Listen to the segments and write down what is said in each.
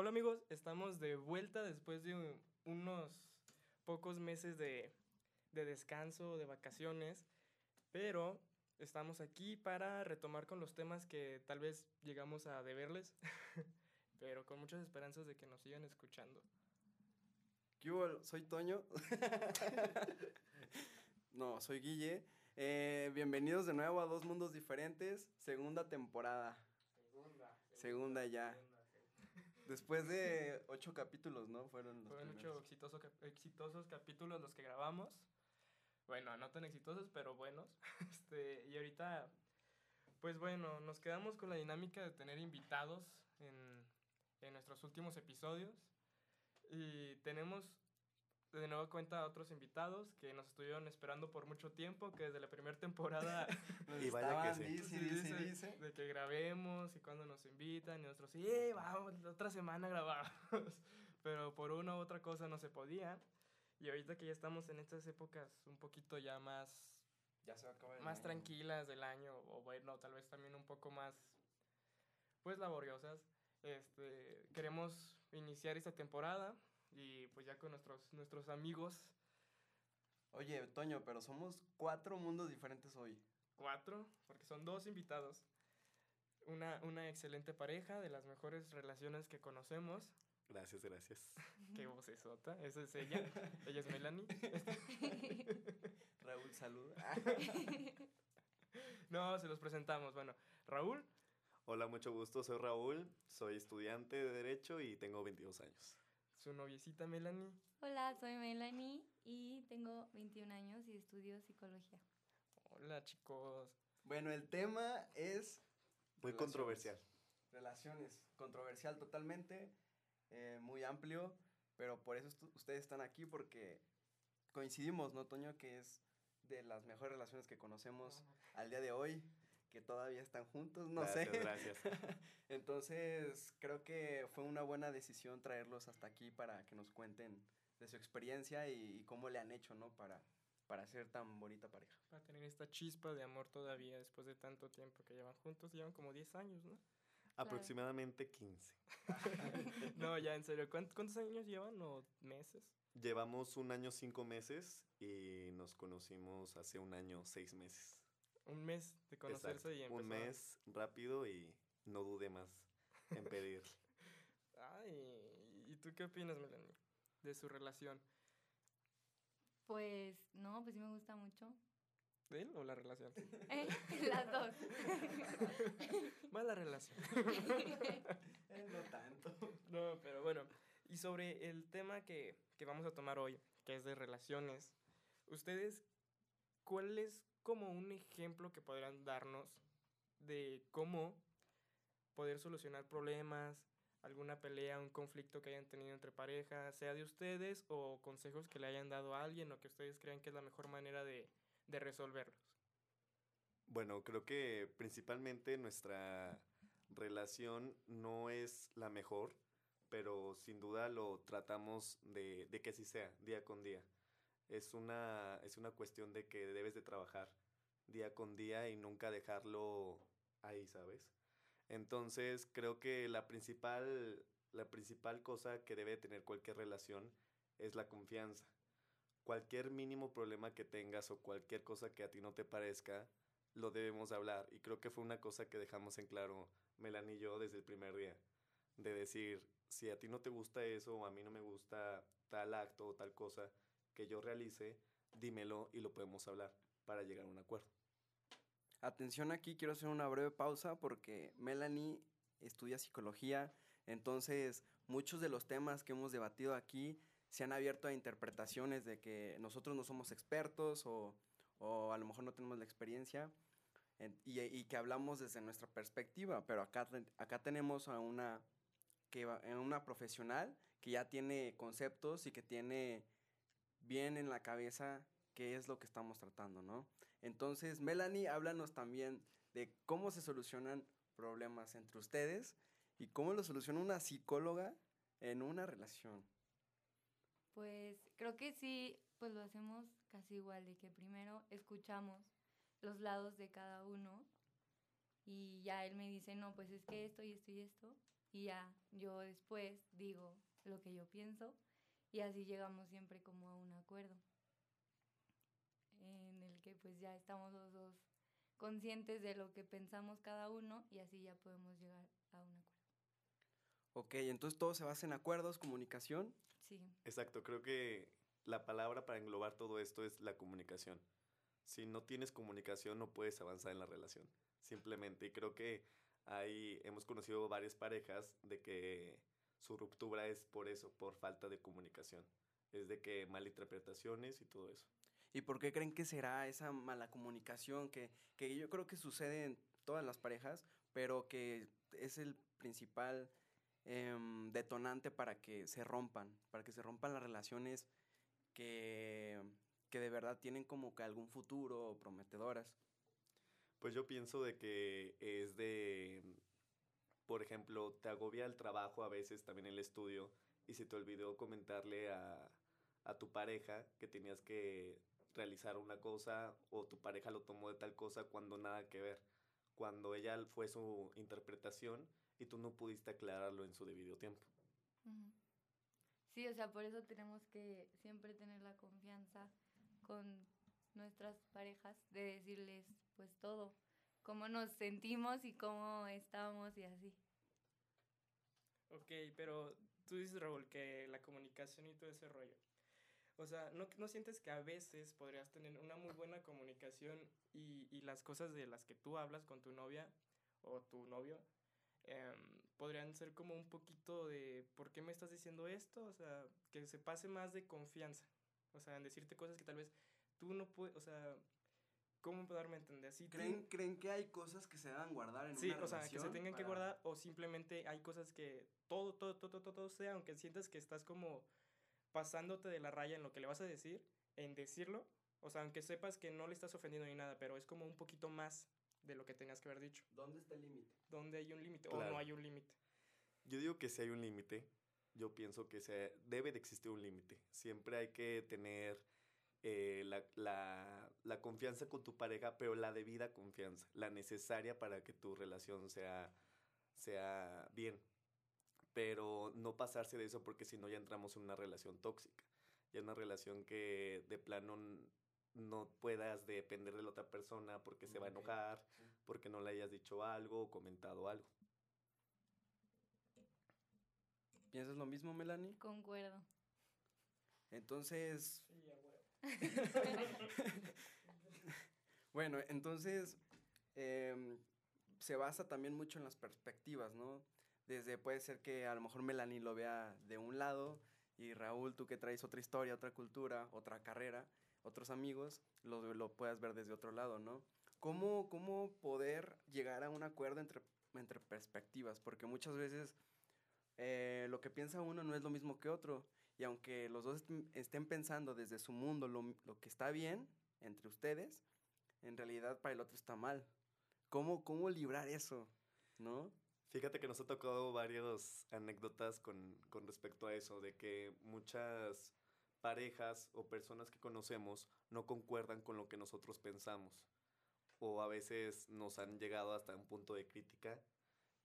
Hola amigos, estamos de vuelta después de unos pocos meses de, de descanso, de vacaciones, pero estamos aquí para retomar con los temas que tal vez llegamos a deberles, pero con muchas esperanzas de que nos sigan escuchando. ¿Qué Soy Toño. no, soy Guille. Eh, bienvenidos de nuevo a Dos Mundos Diferentes, segunda temporada. Segunda. Segunda, ya. Después de ocho capítulos, ¿no? Fueron los Fueron ocho exitosos, exitosos capítulos los que grabamos. Bueno, no tan exitosos, pero buenos. Este, y ahorita, pues bueno, nos quedamos con la dinámica de tener invitados en, en nuestros últimos episodios. Y tenemos de nuevo cuenta a otros invitados que nos estuvieron esperando por mucho tiempo, que desde la primera temporada y vaya que sí. Dice, dice, de que grabemos y cuando nos invitan y nosotros, sí, vamos, la otra semana grabamos, pero por una u otra cosa no se podía. Y ahorita que ya estamos en estas épocas un poquito ya más... Ya se va a acabar Más tranquilas del año, o bueno, tal vez también un poco más, pues, laboriosas. Este, queremos iniciar esta temporada y pues ya con nuestros, nuestros amigos. Oye, Toño, pero somos cuatro mundos diferentes hoy. Cuatro, porque son dos invitados. Una, una excelente pareja, de las mejores relaciones que conocemos. Gracias, gracias. Qué vocesota. Esa es ella. ella es Melanie. Raúl, saluda. no, se los presentamos. Bueno, Raúl. Hola, mucho gusto. Soy Raúl. Soy estudiante de Derecho y tengo 22 años su noviecita Melanie. Hola, soy Melanie y tengo 21 años y estudio psicología. Hola, chicos. Bueno, el tema es... Muy controversial. Relaciones, controversial totalmente, eh, muy amplio, pero por eso ustedes están aquí porque coincidimos, ¿no, Toño? Que es de las mejores relaciones que conocemos al día de hoy que todavía están juntos, no sé. Gracias. Entonces, creo que fue una buena decisión traerlos hasta aquí para que nos cuenten de su experiencia y, cómo le han hecho, ¿no? Para, para ser tan bonita pareja. Para tener esta chispa de amor todavía después de tanto tiempo que llevan juntos, llevan como 10 años, ¿no? Aproximadamente 15. no, ya en serio, ¿cuántos, años llevan o meses? Llevamos un año, cinco meses y nos conocimos hace un año, seis meses. Un mes de conocerse y empezar. Un mes rápido y no dude más en pedir. Ay, ¿y tú qué opinas, Melanie, de su relación? Pues, no, pues sí me gusta mucho. ¿De él o la relación? Eh, las dos. Más la relación. no tanto. No, pero bueno. Y sobre el tema que, que vamos a tomar hoy, que es de relaciones, ¿ustedes cuáles como un ejemplo que podrían darnos de cómo poder solucionar problemas, alguna pelea, un conflicto que hayan tenido entre parejas, sea de ustedes o consejos que le hayan dado a alguien o que ustedes crean que es la mejor manera de, de resolverlos. Bueno, creo que principalmente nuestra relación no es la mejor, pero sin duda lo tratamos de, de que así sea, día con día es una, es una cuestión de que debes de trabajar día con día y nunca dejarlo ahí, ¿sabes? Entonces creo que la principal, la principal cosa que debe tener cualquier relación es la confianza. Cualquier mínimo problema que tengas o cualquier cosa que a ti no te parezca, lo debemos hablar. Y creo que fue una cosa que dejamos en claro Melanie y yo desde el primer día. De decir, si a ti no te gusta eso o a mí no me gusta tal acto o tal cosa, que yo realice, dímelo y lo podemos hablar para llegar a un acuerdo. Atención aquí, quiero hacer una breve pausa porque Melanie estudia psicología, entonces muchos de los temas que hemos debatido aquí se han abierto a interpretaciones de que nosotros no somos expertos o, a lo mejor no tenemos la experiencia y, que hablamos desde nuestra perspectiva, pero acá, acá tenemos a una, que, una profesional que ya tiene conceptos y que tiene bien en la cabeza qué es lo que estamos tratando, ¿no? Entonces, Melanie, háblanos también de cómo se solucionan problemas entre ustedes y cómo lo soluciona una psicóloga en una relación. Pues creo que sí, pues lo hacemos casi igual, de que primero escuchamos los lados de cada uno y ya él me dice, no, pues es que esto y esto y esto, y ya yo después digo lo que yo pienso y así llegamos siempre como a un acuerdo en el que pues ya estamos los dos conscientes de lo que pensamos cada uno y así ya podemos llegar a un acuerdo. Ok, entonces todo se basa en acuerdos, comunicación. Sí. Exacto, creo que la palabra para englobar todo esto es la comunicación. Si no tienes comunicación no puedes avanzar en la relación, simplemente. Y creo que ahí hemos conocido varias parejas de que su ruptura es por eso, por falta de comunicación. Es de que malinterpretaciones y todo eso. ¿Y por qué creen que será esa mala comunicación que, que yo creo que sucede en todas las parejas, pero que es el principal em, detonante para que se rompan, para que se rompan las relaciones que, que de verdad tienen como que algún futuro prometedoras? Pues yo pienso de que es de, por ejemplo, te agobia el trabajo a veces, también el estudio, y se te olvidó comentarle a, a tu pareja que tenías que realizar una cosa o tu pareja lo tomó de tal cosa cuando nada que ver, cuando ella fue su interpretación y tú no pudiste aclararlo en su debido tiempo. Sí, o sea, por eso tenemos que siempre tener la confianza con nuestras parejas de decirles pues todo, cómo nos sentimos y cómo estamos y así. Ok, pero tú dices, Raúl, que la comunicación y todo ese rollo. O sea, ¿no, ¿no sientes que a veces podrías tener una muy buena comunicación y, y las cosas de las que tú hablas con tu novia o tu novio eh, podrían ser como un poquito de ¿por qué me estás diciendo esto? O sea, que se pase más de confianza. O sea, en decirte cosas que tal vez tú no puedes, o sea, ¿cómo darme a entender? Si ¿Creen, ¿Creen que hay cosas que se deben guardar en Sí, una o sea, que se relación tengan que guardar o simplemente hay cosas que todo, todo, todo, todo, todo sea, aunque sientas que estás como pasándote de la raya en lo que le vas a decir, en decirlo, o sea, aunque sepas que no le estás ofendiendo ni nada, pero es como un poquito más de lo que tenías que haber dicho. ¿Dónde está el límite? ¿Dónde hay un límite o no hay un límite? Yo digo que si hay un límite, yo pienso que se, debe de existir un límite. Siempre hay que tener eh, la, la- la confianza con tu pareja, pero la debida confianza, la necesaria para que tu relación sea, sea bien. Pero no pasarse de eso porque si no ya entramos en una relación tóxica. Ya una relación que de plano no puedas depender de la otra persona porque se va a enojar, porque no le hayas dicho algo o comentado algo. ¿Piensas lo mismo, Melanie? Concuerdo. Entonces, bueno, entonces em, se basa también mucho en las perspectivas, ¿no? Desde puede ser que a lo mejor Melanie lo vea de un lado y Raúl, tú que traes otra historia, otra cultura, otra carrera, otros amigos, lo, lo puedas ver desde otro lado, ¿no? ¿Cómo, cómo poder llegar a un acuerdo entre, entre perspectivas? Porque muchas veces eh, lo que piensa uno no es lo mismo que otro. Y aunque los dos est- estén pensando desde su mundo lo, lo que está bien entre ustedes, en realidad para el otro está mal. ¿Cómo, cómo librar eso? ¿No? Fíjate que nos ha tocado varias anécdotas con, con respecto a eso, de que muchas parejas o personas que conocemos no concuerdan con lo que nosotros pensamos. O a veces nos han llegado hasta un punto de crítica,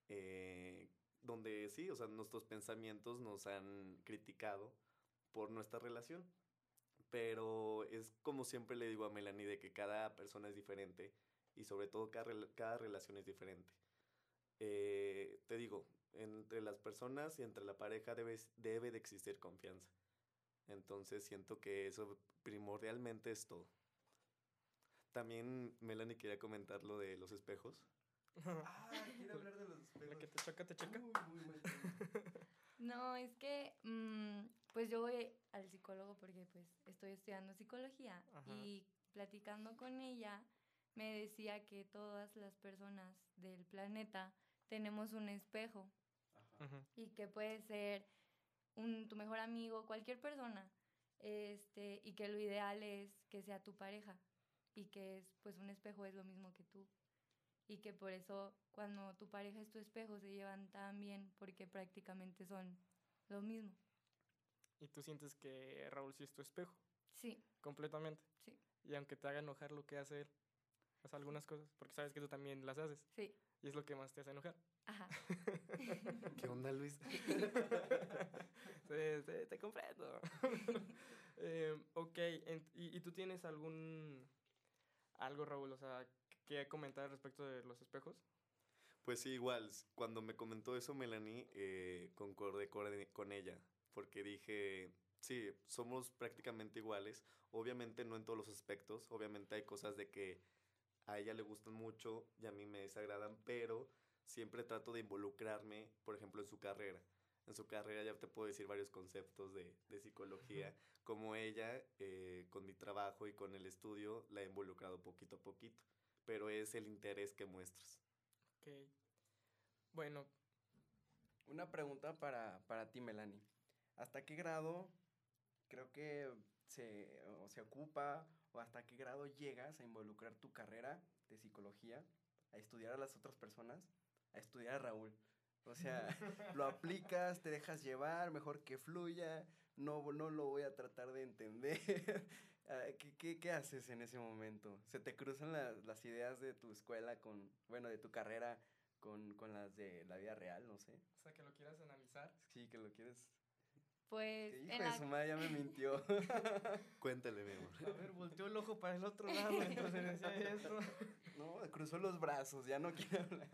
eh, donde sí, o sea, nuestros pensamientos nos han criticado por nuestra relación. Pero es como siempre le digo a Melanie, de que cada persona es diferente y sobre todo cada, cada relación es diferente eh, te digo, entre las personas y entre la pareja debe, debe de existir confianza. Entonces siento que eso primordialmente es todo. También Melanie quería comentar lo de los espejos. Ah, quiero hablar de los La que te choca, te choca. No, es que mm, pues yo voy al psicólogo porque pues estoy estudiando psicología Ajá. y platicando con ella me decía que todas las personas del planeta tenemos un espejo y que puede ser un, tu mejor amigo, cualquier persona, este, y que lo ideal es que sea tu pareja y que es pues un espejo es lo mismo que tú y que por eso cuando tu pareja es tu espejo se llevan tan bien porque prácticamente son lo mismo. Y tú sientes que Raúl sí es tu espejo, Sí, completamente. sí, Y aunque te haga enojar lo que hace él, sea, algunas cosas, porque sabes que tú también las haces. sí, Y es lo que más te hace enojar. Ajá. ¿Qué onda, Luis? Sí, sí, te comprendo. Eh, ok, ¿y, y tú tienes algún... algo, Raúl, o sea, que comentar respecto de los espejos? Pues sí, igual, cuando me comentó eso Melanie, eh, concordé con, con ella, porque dije, sí, somos prácticamente iguales, obviamente no en todos los aspectos, obviamente hay cosas de que a ella le gustan mucho y a mí me desagradan, pero siempre trato de involucrarme, por ejemplo, en su carrera. En su carrera ya te puedo decir varios conceptos de, de psicología, como ella, eh, con mi trabajo y con el estudio, la he involucrado poquito a poquito, pero es el interés que muestras. Ok. Bueno, Una pregunta para, para ti, Melanie. ¿Hasta qué grado creo que se, o se ocupa o hasta qué grado llegas a involucrar tu carrera de psicología, a estudiar a las otras personas, a estudiar a Raúl? O sea, lo aplicas, te dejas llevar, mejor que fluya, no, no lo voy a tratar de entender. Ah, ¿Qué, qué, qué haces en ese momento? ¿Se te cruzan las, las ideas de tu escuela con, bueno, de tu carrera con, con las de la vida real? No sé. o sea, que lo quieras analizar. Sí, que lo quieres. Pues Que en hijo de la, su madre ya me mintió. Cuéntale, mi amor. A ver, volteó el ojo para el otro lado mientras se decía esto. no, cruzó los brazos, ya no quiere hablar.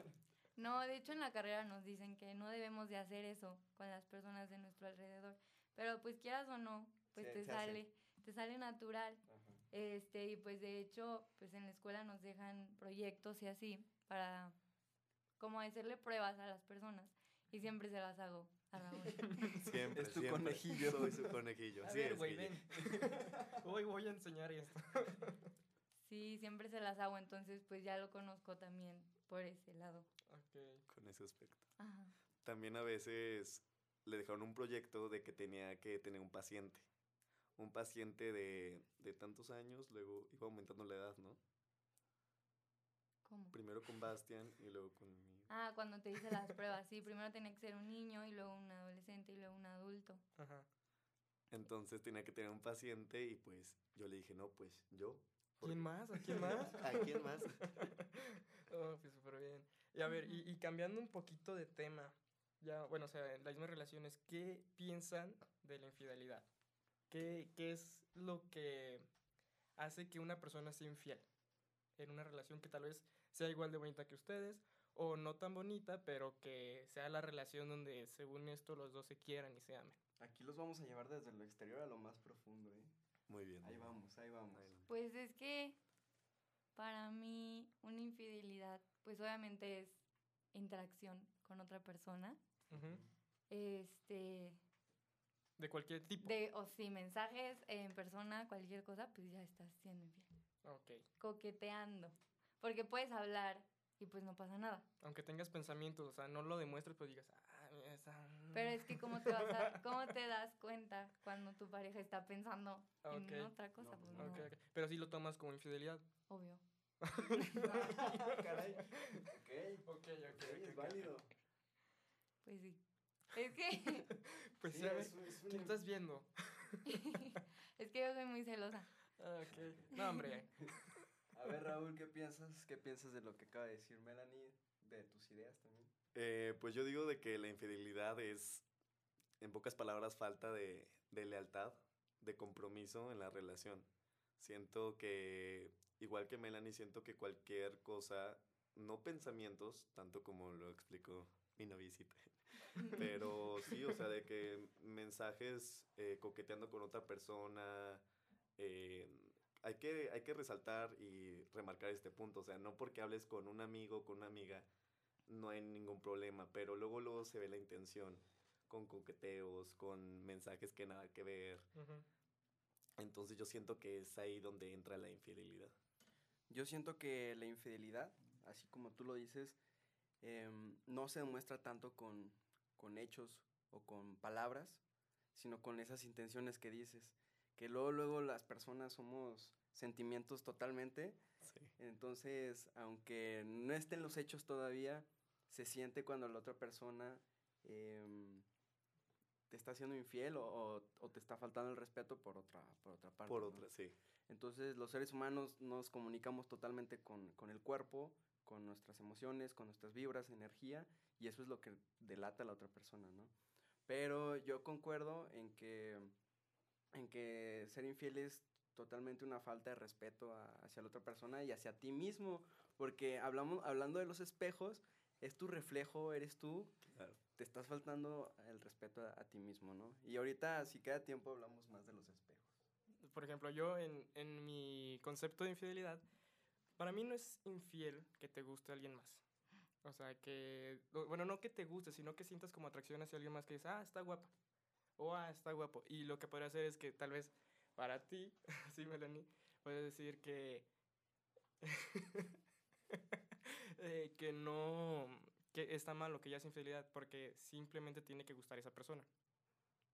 No, de hecho en la carrera nos dicen que no debemos de hacer eso con las personas de nuestro alrededor. Pero pues quieras o no, pues te se hace. Te sale natural. Este, y pues de hecho, pues en la escuela nos dejan proyectos y así para como hacerle pruebas a las personas. Y siempre se las hago a Raúl. Siempre, Es tu siempre. conejillo. Soy su conejillo. A Así ver, güey, ven. Hoy voy a enseñar esto. Sí, siempre se las hago, entonces pues ya lo conozco también por ese lado. Ok. Con ese aspecto. Ajá. También a veces le dejaron un proyecto de que tenía que tener un paciente. Un paciente de, de tantos años, luego iba aumentando la edad, ¿no? ¿Cómo? Primero con Bastian y luego conmigo. Ah, cuando te hice las pruebas, sí, primero tenía que ser un niño y luego un adolescente y luego un adulto. Ajá. Entonces tenía que tener un paciente y pues yo le dije, no, pues yo. ¿Quién más? ¿A quién más? ¿A quién más? Oh, pues súper bien. Y a ver, y, y cambiando un poquito de tema, ya, bueno, o sea, en las mismas relaciones, ¿qué piensan de la infidelidad? ¿Qué, qué es lo que hace que una persona sea infiel en una relación que tal vez sea igual de bonita que ustedes o no tan bonita, pero que sea la relación donde según esto los dos se quieran y se amen? Aquí los vamos a llevar desde lo exterior a lo más profundo, ¿eh? Muy bien. Ahí vamos, ahí vamos. Pues es que para mí una infidelidad, pues obviamente es interacción con otra persona. Este, De cualquier tipo. de, o si mensajes en persona, cualquier cosa, pues ya estás siendo infiel. Ok. Coqueteando. Porque puedes hablar y pues no pasa nada. Aunque tengas pensamientos, o sea, no lo demuestres, pues digas, ah, esa... Pero es que cómo te vas a, cómo te das cuenta cuando tu pareja está pensando en otra cosa, No, pues no. ok. Pero sí lo tomas como infidelidad. obvio. Caray. Ok, Ok, ok, es válido. Pues sí. Es que Pues Sí, sí, a ver, es- es ¿qué una- estás viendo? es que yo soy muy celosa. Ah, ok. No, hombre. A ver, Raúl, ¿qué piensas? ¿Qué piensas de lo que acaba de decir Melanie? De tus ideas también. Eh, pues yo digo de que la infidelidad es, en pocas palabras, falta de, de lealtad, de compromiso en la relación. Siento que, igual que Melanie, siento que cualquier cosa, no pensamientos, tanto como lo explicó mi noviecita, pero sí, o sea, de que mensajes eh, coqueteando con otra persona, eh, hay, que, hay que resaltar y remarcar este punto, o sea, no porque hables con un amigo, con una amiga, no hay ningún problema, pero luego luego se ve la intención con coqueteos, con mensajes que nada que ver. Entonces yo siento que es ahí donde entra la infidelidad. Yo siento que la infidelidad, así como tú lo dices, em, no se demuestra tanto con, con hechos o con palabras, sino con esas intenciones que dices. Que luego, luego las personas somos sentimientos totalmente, Sí. entonces, aunque no estén los hechos todavía, se siente cuando la otra persona em, te está haciendo infiel o, o- o te está faltando el respeto por otra, por otra parte. Por ¿no? otra, sí. Entonces los seres humanos nos comunicamos totalmente con, con el cuerpo, con nuestras emociones, con nuestras vibras, energía, y eso es lo que delata a la otra persona, ¿no? Pero yo concuerdo en que, en que ser infiel es totalmente una falta de respeto hacia la otra persona y hacia ti mismo, porque hablamos, hablando de los espejos, es tu reflejo, eres tú, te estás faltando el respeto a, ti mismo, ¿no? Y ahorita, si queda tiempo, hablamos más de los espejos. Por ejemplo, yo en, en mi concepto de infidelidad, para mí no es infiel que te guste alguien más. O sea, que, bueno, no que te guste, sino que sientas como atracción hacia alguien más que dice, ah, está guapa. O, ah, está guapo. Y lo que podría hacer es que tal vez para ti, sí, Melanie, puedes decir que, eh, que no, que está mal lo que ya es infidelidad, porque simplemente tiene que gustar esa persona.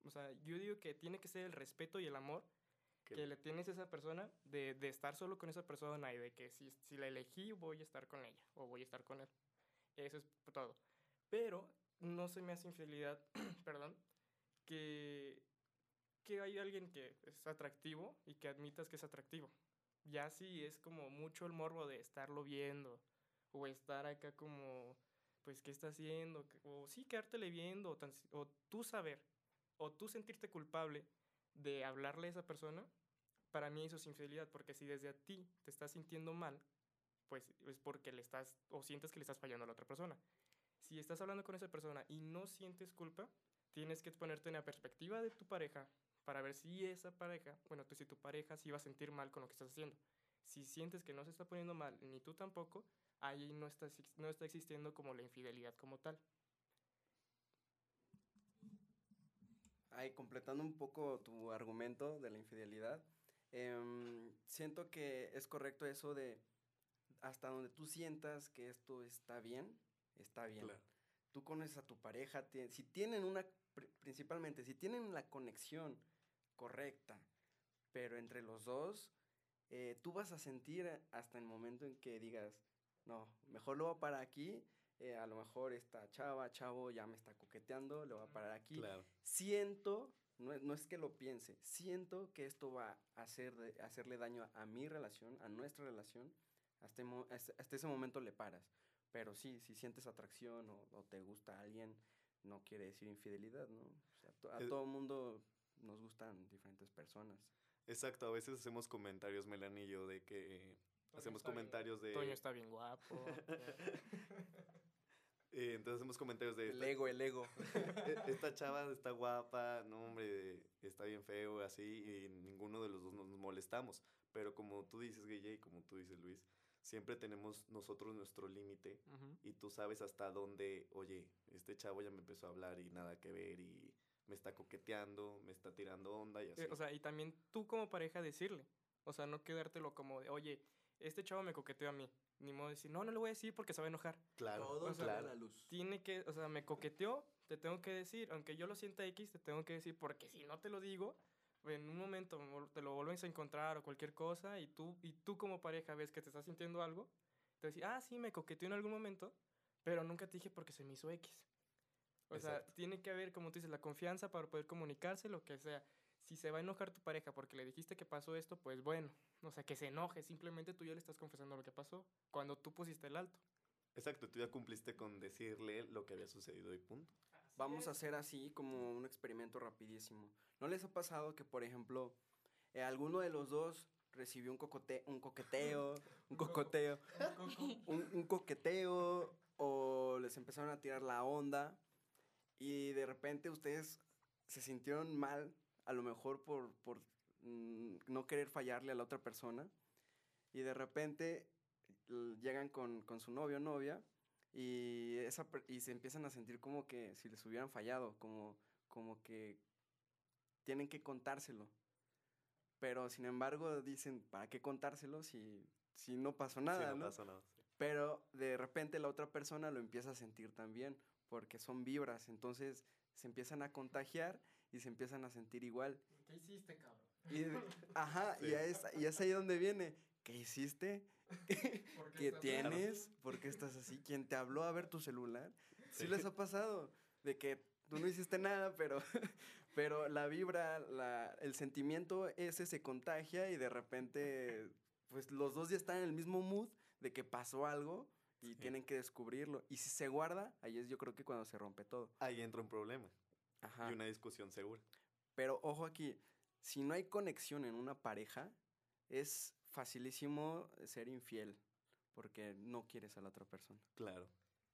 O sea, yo digo que tiene que ser el respeto y el amor que le tienes a esa persona, de, de, estar solo con esa persona y de que si, si la elegí voy a estar con ella o voy a estar con él. Eso es todo. Pero no se me hace infidelidad, perdón, que, que hay alguien que es atractivo y que admitas que es atractivo. Ya sí es como mucho el morbo de estarlo viendo o estar acá como, pues, ¿qué está haciendo? O sí, quedártele viendo o, o tú saber o tú sentirte culpable de hablarle a esa persona, para mí eso es infidelidad, porque si desde a ti te estás sintiendo mal, pues es porque le estás, o sientes que le estás fallando a la otra persona. Si estás hablando con esa persona y no sientes culpa, tienes que ponerte en la perspectiva de tu pareja para ver si esa pareja, bueno, tú si tu pareja sí va a sentir mal con lo que estás haciendo. Si sientes que no se está poniendo mal, ni tú tampoco, ahí no está, no está existiendo como la infidelidad como tal. Ahí, completando un poco tu argumento de la infidelidad, em, siento que es correcto eso de hasta donde tú sientas que esto está bien, está bien. Tú conoces a tu pareja, si tienen una, principalmente, si tienen la conexión correcta, pero entre los dos, eh, tú vas a sentir hasta el momento en que digas, no, mejor lo voy a parar aquí, eh, a lo mejor esta chava, chavo ya me está coqueteando, lo voy a parar aquí. Siento, no, no, es que lo piense, siento que esto va a hacer hacerle daño a mi relación, a nuestra relación, hasta, hasta, ese momento le paras. Pero sí, si sientes atracción o, te gusta alguien, no quiere decir infidelidad, ¿no? O sea, a todo mundo nos gustan diferentes personas. Exacto, a veces hacemos comentarios, yo, de que hacemos comentarios de... Toño está bien guapo. Eh, entonces hacemos comentarios de... El ego, el ego. E, esta chava está guapa, no hombre, está bien feo, así, y ninguno de los dos nos molestamos. Pero como tú dices, Guille, y como tú dices, Luis, siempre tenemos nosotros nuestro límite y tú sabes hasta dónde, oye, este chavo ya me empezó a hablar y nada que ver y me está coqueteando, me está tirando onda y así. o sea, y también tú como pareja decirle, o sea, no quedártelo como de, oye, este chavo me coqueteó a mí. Ni modo de decir, no, no le voy a decir porque se va a enojar. Claro, Todo claro. la luz. Tiene que, o sea, me coqueteó, te tengo que decir, aunque yo lo sienta X, te tengo que decir, porque si no te lo digo, en un momento te lo vuelves a encontrar o cualquier cosa y tú, y tú como pareja ves que te estás sintiendo algo, te decís, ah, sí, me coqueteó en algún momento, pero nunca te dije porque se me hizo X. O sea, tiene que haber, como tú dices, la confianza para poder comunicarse, lo que sea. Si se va a enojar tu pareja porque le dijiste que pasó esto, pues bueno, o sea, que se enoje, simplemente tú ya le estás confesando lo que pasó, cuando tú pusiste el alto. Exacto, tú ya cumpliste con decirle lo que había sucedido y punto. Vamos a hacer así como un experimento rapidísimo. ¿No les ha pasado que, por ejemplo, eh, alguno de los dos recibió un, cocote un coqueteo, un cocoteo, un, coqueteo o les empezaron a tirar la onda y de repente ustedes se sintieron mal, a lo mejor por, por mm, no querer fallarle a la otra persona y de repente llegan con, con su novio o novia y, esa, y se empiezan a sentir como que si les hubieran fallado, como, como que tienen que contárselo. Pero sin embargo dicen, ¿para qué contárselo si, si no pasó nada? no, Pasó nada Pero de repente la otra persona lo empieza a sentir también, porque son vibras, entonces se empiezan a contagiar y se empiezan a sentir igual. ¿Qué hiciste, cabrón? Y, ajá, y, es, y es ahí donde viene. ¿Qué hiciste? ¿Qué tienes? ¿Por qué estás así? ¿Quién te habló a ver tu celular? Sí. les ha pasado de que tú no hiciste nada, pero pero la vibra, la, el sentimiento ese se contagia y de repente, pues los dos ya están en el mismo mood de que pasó algo y Sí. tienen que descubrirlo. Y si se guarda, ahí es yo creo que cuando se rompe todo. Ahí entra un problema Ajá. y una discusión segura. Pero ojo aquí, si no hay conexión en una pareja, es facilísimo ser infiel, porque no quieres a la otra persona. Claro.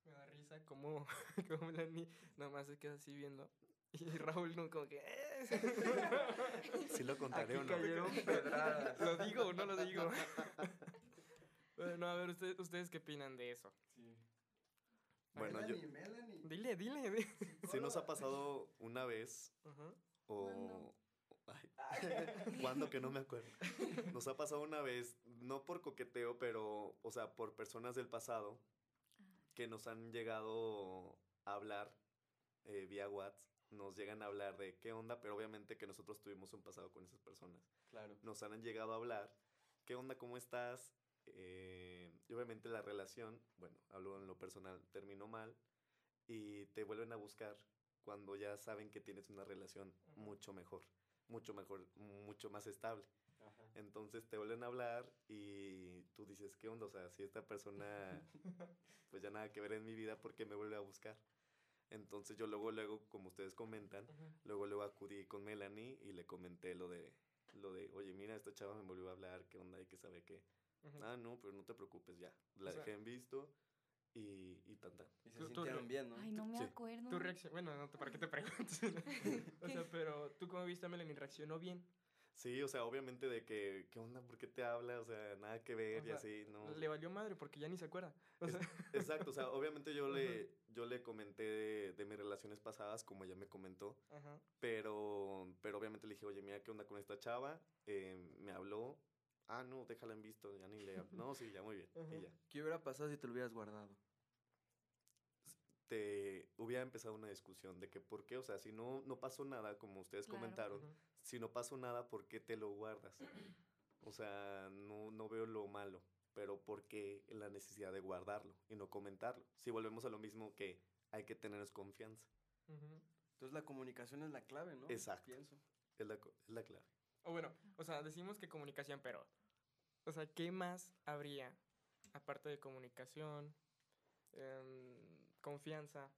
Me da risa como, como Melanie nomás se queda así viendo. Y Raúl no, como que... "Eh". ¿Sí lo contaré Aquí o no? cayeron pedradas. ¿Lo digo o no lo digo? bueno, a ver, ¿ustedes, ¿ustedes qué opinan de eso? Bueno, yo, Dile, dile. di- sí nos ha pasado una vez o... Ay, ¿Cuándo que no me acuerdo? Nos ha pasado una vez, no por coqueteo, pero, o sea, por personas del pasado que nos han llegado a hablar eh, vía WhatsApp, nos llegan a hablar de qué onda, pero obviamente que nosotros tuvimos un pasado con esas personas. Claro. Nos han llegado a hablar, ¿qué onda? ¿Cómo estás? Eh, y obviamente la relación, bueno, hablo en lo personal, terminó mal y te vuelven a buscar cuando ya saben que tienes una relación Ajá. mucho mejor, mucho mejor, mucho más estable. Entonces te vuelven a hablar y tú dices, ¿qué onda? O sea, si esta persona, pues ya nada que ver en mi vida, ¿por qué me vuelve a buscar? Entonces yo luego, luego, como ustedes comentan, Ajá. luego, luego acudí con Melanie y le comenté lo de, lo de, oye, mira, esta chava me volvió a hablar, ¿qué onda? Hay que saber Ajá. Ah, no, pero no te preocupes, ya. La O sea- dejé en visto y, y tan tan. Y se Tú- tú sintieron re- bien, ¿no? Ay, no me Sí. acuerdo. Tu reacción, bueno, no, ¿para qué te preguntas? o sea, pero tú cómo viste a Melanie, reaccionó bien. Sí, o sea, obviamente de que, ¿qué onda? ¿Por qué te habla? O sea, nada que ver O y sea, así, ¿no? Le valió madre porque ya ni se acuerda. O sea, Exacto, o sea, obviamente yo le, yo le comenté de, de mis relaciones pasadas, como ella me comentó, ajá. pero, pero obviamente le dije, oye, mira, ¿qué onda con esta chava? Eh, me habló, ah, no, déjala en visto, ya ni le hablo. No, sí, ya muy bien, Ajá. y ya. ¿Qué hubiera pasado si te lo hubieras guardado? Te hubiera empezado una discusión de que por qué, o sea, si no, no pasó nada, como ustedes Claro. comentaron, si no pasó nada, ¿por qué te lo guardas? O sea, no, no veo lo malo, pero ¿por qué la necesidad de guardarlo y no comentarlo? Si volvemos a lo mismo que hay que tener confianza. Entonces la comunicación es la clave, ¿no? Exacto. Pienso. es la, es la clave. O bueno, o sea, decimos que comunicación, pero, o sea, ¿qué más habría aparte de comunicación, em, confianza?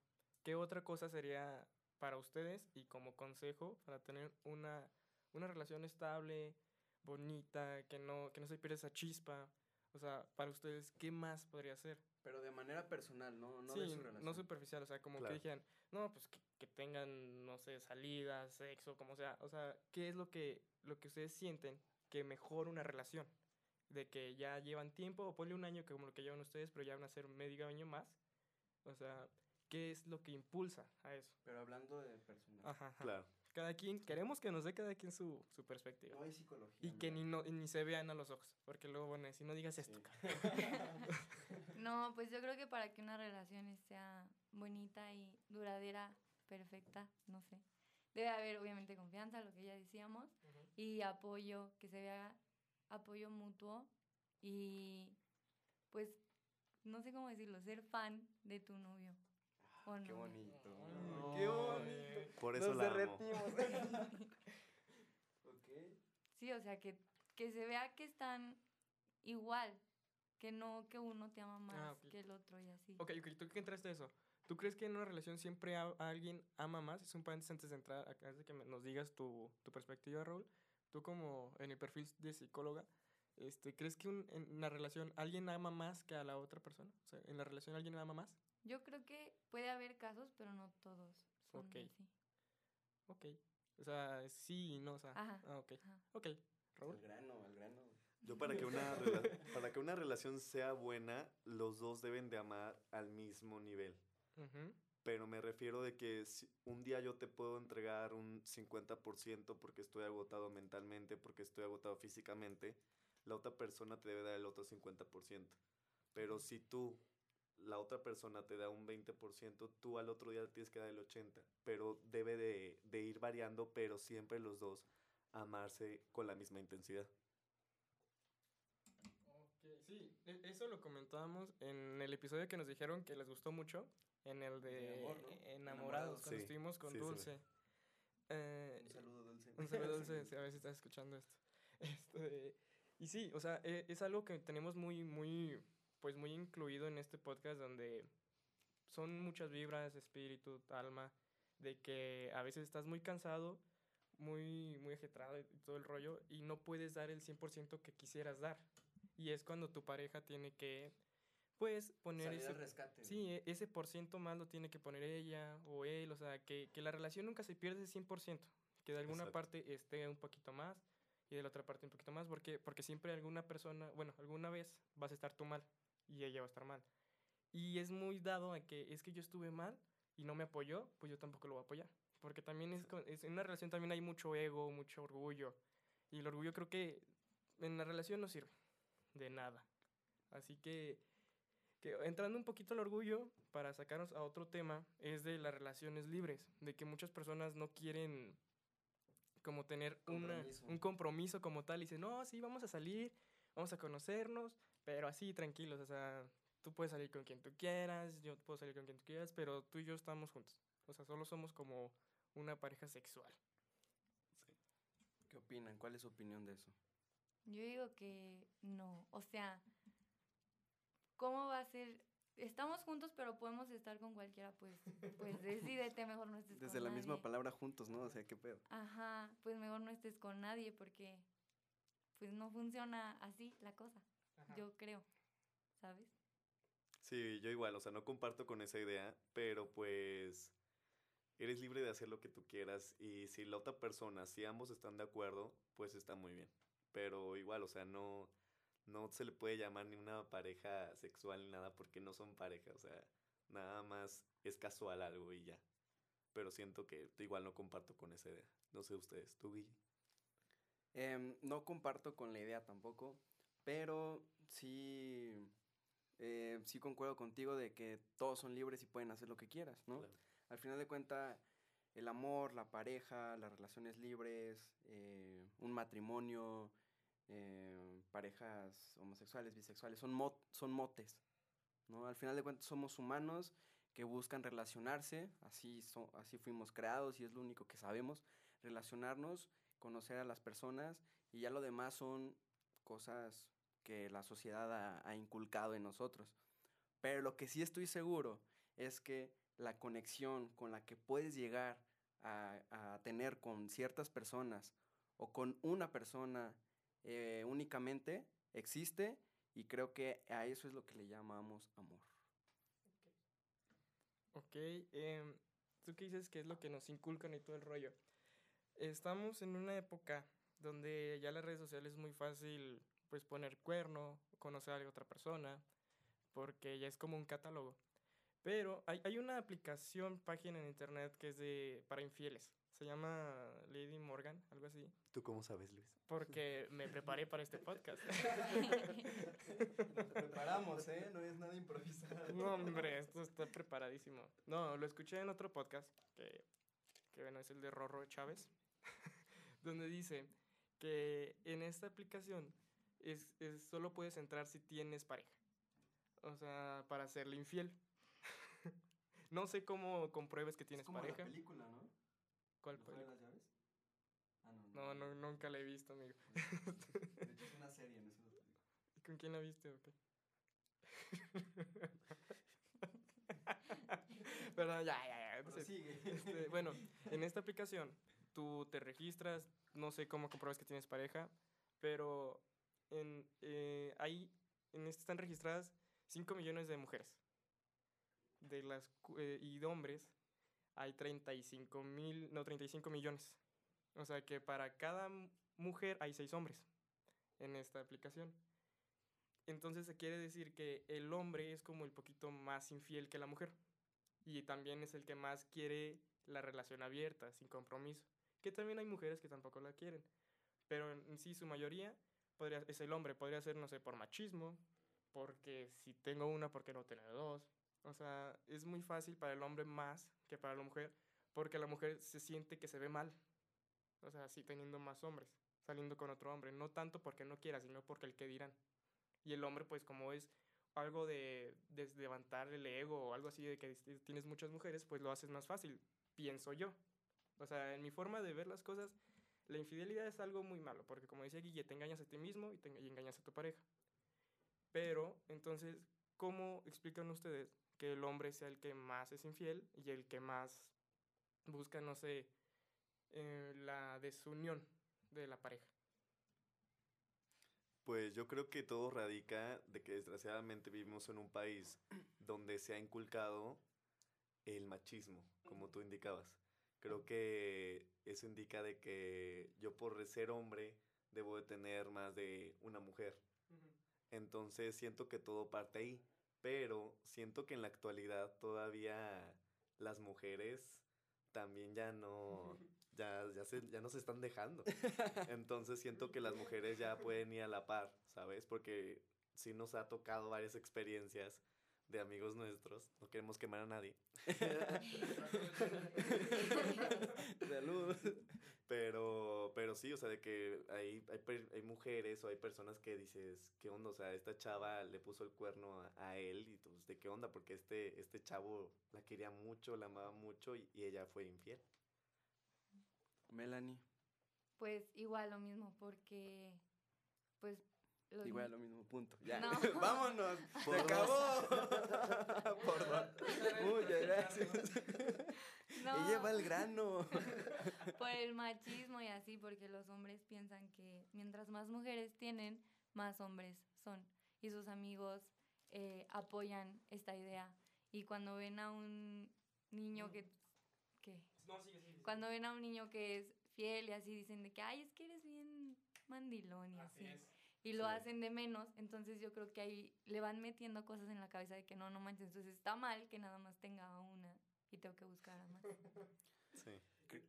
¿Qué otra cosa sería para ustedes y como consejo para tener una, una relación estable, bonita, que no, que no se pierda esa chispa? O sea, para ustedes, ¿qué más podría ser? Pero de manera personal, ¿no? No de sí, su relación. no superficial, o sea, como Claro. que dijeran, no, pues que, que tengan, no sé, salidas, sexo, como sea, o sea, ¿qué es lo que, lo que ustedes sienten que mejora una relación? De que ya llevan tiempo, o ponle un año que como lo que llevan ustedes, pero ya van a ser medio año más, o sea, ¿qué es lo que impulsa a eso? Pero hablando de personal. Ajá, ajá. Claro. Cada quien, queremos que nos dé cada quien su, su perspectiva. No hay psicología. Y que ni, no, ni se vean a los ojos, porque luego van a decir, no digas esto. Sí. No, pues yo creo que para que una relación sea bonita y duradera, perfecta, no sé, debe haber obviamente confianza, lo que ya decíamos, y apoyo, que se vea apoyo mutuo y pues no sé cómo decirlo, ser fan de tu novio. ¿o Qué no? bonito. Ay, qué bonito. Por eso Nos la amo. derretimos. ok. Sí, o sea, que, que se vea que están igual, que no que uno te ama más Ah, ok. que el otro y así. Ok, ok, ¿tú qué entraste a eso? ¿Tú crees que en una relación siempre a, a alguien ama más? Es un paréntesis antes de entrar, antes de que me- nos digas tu, tu perspectiva, Raúl. Tú como en el perfil de psicóloga, este, ¿crees que un- en una relación alguien ama más que a la otra persona? O sea, ¿en la relación alguien ama más? Yo creo que puede haber casos, pero no todos son Ok. así. Ok. O sea, sí y no, o sea. Ajá. Ah, ok. Ajá. Ok. Raúl. El grano, el grano. Yo para que, una para que una relación sea buena, los dos deben de amar al mismo nivel. Pero me refiero de que si un día yo te puedo entregar un 50% porque estoy agotado mentalmente, porque estoy agotado físicamente, la otra persona te debe dar el otro 50%. Pero si tú, la otra persona te da un 20%, tú al otro día tienes que dar el 80%. Pero debe de, de ir variando, pero siempre los dos amarse con la misma intensidad. Sí, e- eso lo comentábamos en el episodio que nos dijeron que les gustó mucho, en el de, De amor, ¿no? Enamorados, Enamorados. cuando Sí, estuvimos con sí, sí, me- Dulce. Eh, Un saludo, Dulce. un saludo, Dulce, a ver si estás escuchando esto. Este, y sí, o sea, e- es algo que tenemos muy, muy pues muy incluido en este podcast donde son muchas vibras, espíritu, alma, de que a veces estás muy cansado, muy, muy ajetrado y todo el rollo, y no puedes dar el 100% que quisieras dar. Y es cuando tu pareja tiene que, pues, poner Salir ese... al rescate. Sí, e- ese por ciento más lo tiene que poner ella o él, o sea, que, que la relación nunca se pierde 100%, que de alguna Exacto. parte esté un poquito más y de la otra parte un poquito más, porque, porque siempre alguna persona, bueno, alguna vez vas a estar tú mal y ella va a estar mal. Y es muy dado a que es que yo estuve mal y no me apoyó, pues yo tampoco lo voy a apoyar, porque también es, es- en una relación también hay mucho ego, mucho orgullo, y el orgullo creo que en la relación no sirve de nada. Así que que entrando un poquito al orgullo, para sacarnos a otro tema, es de las relaciones libres, de que muchas personas no quieren como tener una- un compromiso como tal, y dicen, no, sí, vamos a salir, vamos a conocernos, pero así, tranquilos, o sea, tú puedes salir con quien tú quieras, yo puedo salir con quien tú quieras, pero tú y yo estamos juntos, o sea, solo somos como una pareja sexual. ¿Qué opinan? ¿Cuál es su opinión de eso? Yo digo que no. O sea, ¿cómo va a ser? Estamos juntos, pero podemos estar con cualquiera, pues, pues decídete, mejor no estés Desde con la misma palabra juntos, ¿no? O sea, ¿qué pedo? Ajá, pues mejor no estés con nadie porque pues no funciona así la cosa, yo creo, ¿sabes? Sí, yo igual, o sea, no comparto con esa idea, pero pues eres libre de hacer lo que tú quieras y si la otra persona, si ambos están de acuerdo, pues está muy bien. Pero igual, o sea, no, no se le puede llamar ni una pareja sexual ni nada porque no son pareja, o sea, nada más es casual algo y ya. Pero siento que igual no comparto con esa idea. No sé ustedes, tú, Guille. Em, no comparto con la idea tampoco, pero sí, eh, sí concuerdo contigo de que todos son libres y pueden hacer lo que quieras, ¿no? Claro. Al final de cuentas, el amor, la pareja, las relaciones libres, eh, un matrimonio, eh, parejas homosexuales, bisexuales, son, son motes, ¿no? Al final de cuentas somos humanos que buscan relacionarse, así, so- así fuimos creados y es lo único que sabemos, relacionarnos, conocer a las personas y ya lo demás son cosas que la sociedad ha, ha inculcado en nosotros. Pero lo que sí estoy seguro es que la conexión con la que puedes llegar a, a tener con ciertas personas o con una persona eh, únicamente existe y creo que a eso es lo que le llamamos amor. Ok, em, tú qué dices que es lo que nos inculcan y todo el rollo. Estamos en una época donde ya las redes sociales es muy fácil pues poner cuerno, conocer a otra persona, porque ya es como un catálogo. Pero hay, hay una aplicación, página en internet que es de para infieles. Se llama Lady Morgan, algo así. ¿Tú cómo sabes, Luis? Porque me preparé para este podcast. preparamos, ¿eh? No es nada improvisado. No, hombre, esto está preparadísimo. No, lo escuché en otro podcast, que, que bueno, es el de Rorro Chávez, donde dice que en esta aplicación es, es- solo puedes entrar si tienes pareja. O sea, para serle infiel. no sé cómo compruebes que Es tienes como pareja. la película, ¿no? ¿Cuál ¿El juego de película? las llaves? Ah, no, No, no, nunca la he visto, amigo. De hecho, es una serie, no es una película. ¿Y ¿Con quién la viste o qué? Pero ya, ya, ya. Pero sigue. Este, bueno, en esta aplicación tú te registras, no sé cómo compruebas que tienes pareja, pero en, eh, ahí en este están registradas 5 millones de mujeres. De las, eh, y de hombres hay 35 mil, no, 35 millones. O sea que para cada mujer hay 6 hombres en esta aplicación. Entonces se quiere decir que el hombre es como el poquito más infiel que la mujer. Y también es el que más quiere la relación abierta, sin compromiso. Que también hay mujeres que tampoco la quieren. Pero en sí, su mayoría podría, es el hombre. Podría ser, no sé, por machismo. Porque si tengo una, ¿por qué no tener dos? O sea, es muy fácil para el hombre más que para la mujer. Porque la mujer se siente que se ve mal. O sea, sí teniendo más hombres. Saliendo con otro hombre. No tanto porque no quiera, sino porque el que dirán. Y el hombre, pues como es algo de, de levantar el ego o algo así de que dis- tienes muchas mujeres, pues lo haces más fácil, pienso yo. O sea, en mi forma de ver las cosas, la infidelidad es algo muy malo, porque como decía Guille, te engañas a ti mismo y, te y engañas a tu pareja. Pero, entonces, ¿cómo explican ustedes que el hombre sea el que más es infiel y el que más busca, no sé, eh, la desunión de la pareja? Pues yo creo que todo radica de que desgraciadamente vivimos en un país donde se ha inculcado el machismo, como tú indicabas. Creo que eso indica de que yo por ser hombre debo de tener más de una mujer. Entonces siento que todo parte ahí, pero siento que en la actualidad todavía las mujeres también ya no ya, ya, se, ya no se están dejando. Entonces siento que las mujeres ya pueden ir a la par, ¿sabes? Porque sí nos ha tocado varias experiencias de amigos nuestros. No queremos quemar a nadie. Salud. Pero, pero sí, o sea, de que hay, hay, hay, mujeres o hay personas que dices, ¿qué onda? O sea, esta chava le puso el cuerno a, él y pues, ¿de qué onda? Porque este, este chavo la quería mucho, la amaba mucho y, y ella fue infiel. Melanie. Pues igual lo mismo, porque pues Igual lo mismo, punto. Ya. Vámonos. Se acabó. Por Muchas gracias. No. Ella va al grano. Por el machismo y así, porque los hombres piensan que mientras más mujeres tienen, más hombres son. Y sus amigos eh, apoyan esta idea. Y cuando ven a un niño que... ¿Qué? No, sigue, sigue, Cuando ven a un niño que es fiel y así dicen de que, ay, es que eres bien mandilón y así. así y lo hacen de menos, entonces yo creo que ahí le van metiendo cosas en la cabeza de que no, no manches, entonces está mal que nada más tenga una y tengo que buscar a más. Sí.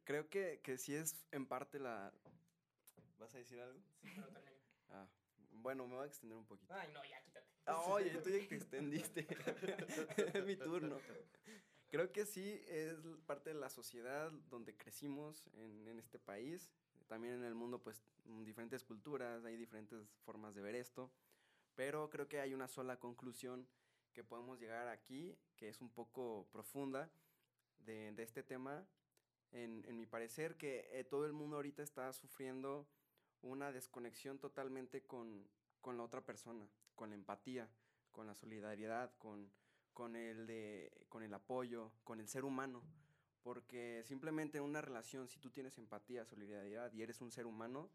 Creo que, que sí es en parte la... ¿Vas a decir algo? Sí, pero también. Ah, bueno, me voy a extender un poquito. Ay, no, ya quítate. Ah, oye, tú ya te extendiste. es mi turno. Creo que sí es parte de la sociedad donde crecimos en, en este país también en el mundo, pues, diferentes culturas, hay diferentes formas de ver esto, pero creo que hay una sola conclusión que podemos llegar aquí, que es un poco profunda de, este tema. En, en, mi parecer, que eh, todo el mundo ahorita está sufriendo una desconexión totalmente con, con la otra persona, con la empatía, con la solidaridad, con, con, el de, con el apoyo, con el ser humano. Porque simplemente en una relación, si tú tienes empatía, solidaridad y eres un ser humano,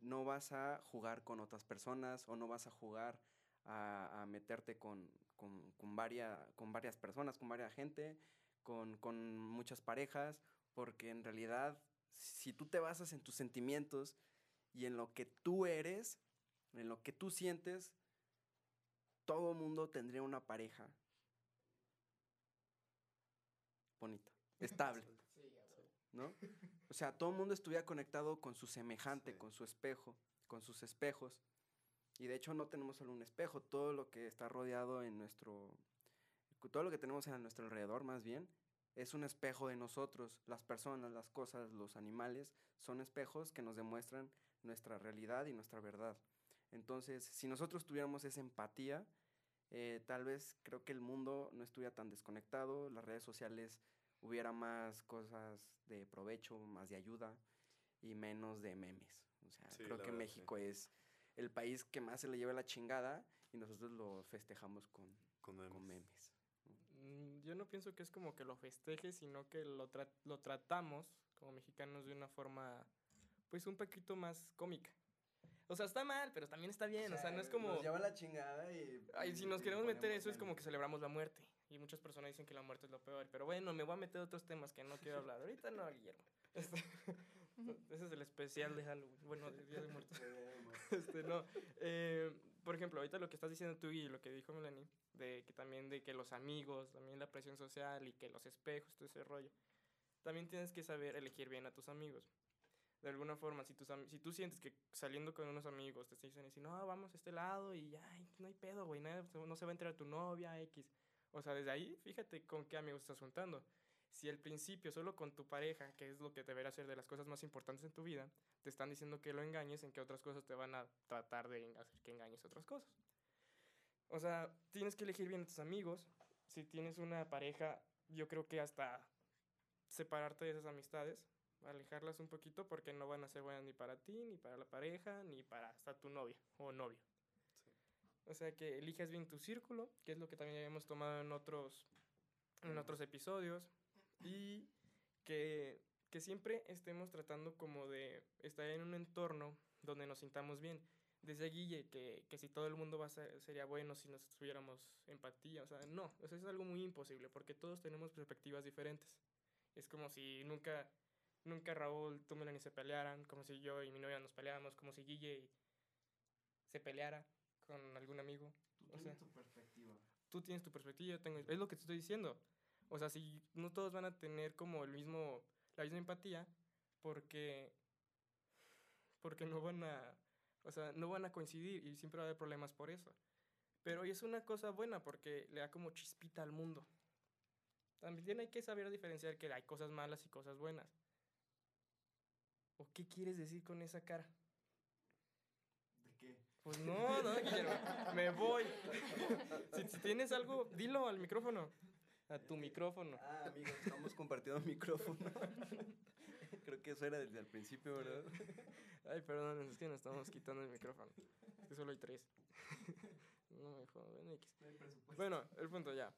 no vas a jugar con otras personas o no vas a jugar a, meterte con, con, con, con varias personas, con varias gente, con, con muchas parejas, porque en realidad si tú te basas en tus sentimientos y en lo que tú eres, en lo que tú sientes, todo mundo tendría una pareja bonita estable. ¿No? O sea, todo el mundo estuviera conectado con su semejante, con su espejo, con sus espejos. Y de hecho no tenemos solo un espejo, todo lo que está rodeado en nuestro, todo lo que tenemos a nuestro alrededor más bien, es un espejo de nosotros. Las personas, las cosas, los animales son espejos que nos demuestran nuestra realidad y nuestra verdad. Entonces, si nosotros tuviéramos esa empatía, eh, tal vez creo que el mundo no estuviera tan desconectado, las redes sociales hubiera más cosas de provecho, más de ayuda y menos de memes. O sea, creo que México es el país que más se le lleva la chingada y nosotros lo festejamos con, con memes. Mm, yo no pienso que es como que lo festeje, sino que lo, lo tratamos como mexicanos de una forma, pues un poquito más cómica. O sea, está mal, pero también está bien. O sea, no es como. Nos lleva la chingada y. Ay, si nos queremos meter eso, es como que celebramos la muerte. Y muchas personas dicen que la muerte es lo peor. Pero bueno, me voy a meter otros temas que no quiero hablar. Ahorita no, Guillermo. Este, ese es el especial de Halloween. Bueno, de Día de Muertos. este, no. Eh, por ejemplo, ahorita lo que estás diciendo tú y lo que dijo Melanie, de que también de que los amigos, también la presión social y que los espejos, todo ese rollo. También tienes que saber elegir bien a tus amigos de alguna forma, si, tus, si tú sientes que saliendo con unos amigos te dicen no, vamos a este lado y ya, no hay pedo, güey, no se va a enterar tu novia, X. O sea, desde ahí, fíjate con qué amigos estás juntando. Si al principio solo con tu pareja, que es lo que deberá hacer de las cosas más importantes en tu vida, te están diciendo que lo engañes, en que otras cosas te van a tratar de hacer que engañes otras cosas. O sea, tienes que elegir bien a tus amigos. Si tienes una pareja, yo creo que hasta separarte de esas amistades alejarlas un poquito porque no van a ser buenas ni para ti, ni para la pareja, ni para hasta tu novia o novio. O sea, que elijas bien tu círculo, que es lo que también habíamos tomado en otros, en otros episodios. Y que, que siempre estemos tratando como de estar en un entorno donde nos sintamos bien. Decía Guille que, que si todo el mundo va a ser, sería bueno si nos tuviéramos empatía. O sea, no, o sea, es algo muy imposible porque todos tenemos perspectivas diferentes. Es como si nunca, nunca Raúl, tú, Melanie se pelearan, como si yo y mi novia nos peleáramos, como si Guille se peleara con algún amigo. Tú O sea, tienes tu perspectiva. tú tienes tu perspectiva, yo tengo... Es lo que te estoy diciendo. O sea, si no todos van a tener como el mismo, la misma empatía, porque, porque no van a, o sea, no van a coincidir y siempre va a haber problemas por eso. Pero es una cosa buena porque le da como chispita al mundo. También hay que saber diferenciar que hay cosas malas y cosas buenas. ¿O qué quieres decir con esa cara? ¿De qué? Pues no, no, Guillermo, me voy. Si, si tienes algo, dilo al micrófono. A tu micrófono. Ah, amigos, estamos compartiendo micrófono. Creo que eso era desde el principio, ¿verdad? Ay, perdón, es que nos estamos quitando el micrófono. Es que solo hay tres. No me jodan, X. Bueno, el punto ya.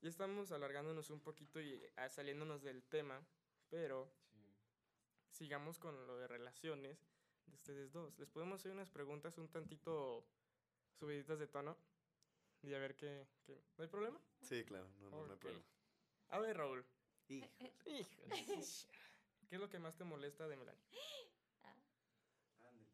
Ya estamos alargándonos un poquito y ah, saliéndonos del tema, pero sigamos con lo de relaciones de ustedes dos. Les podemos hacer unas preguntas un tantito subiditas de tono y a ver qué... qué- ¿No hay problema? Sí, claro, no, no, no hay problema. A ver, Raúl. Hijo. Híjole. ¿Qué es lo que más te molesta de Melanie? Ándale.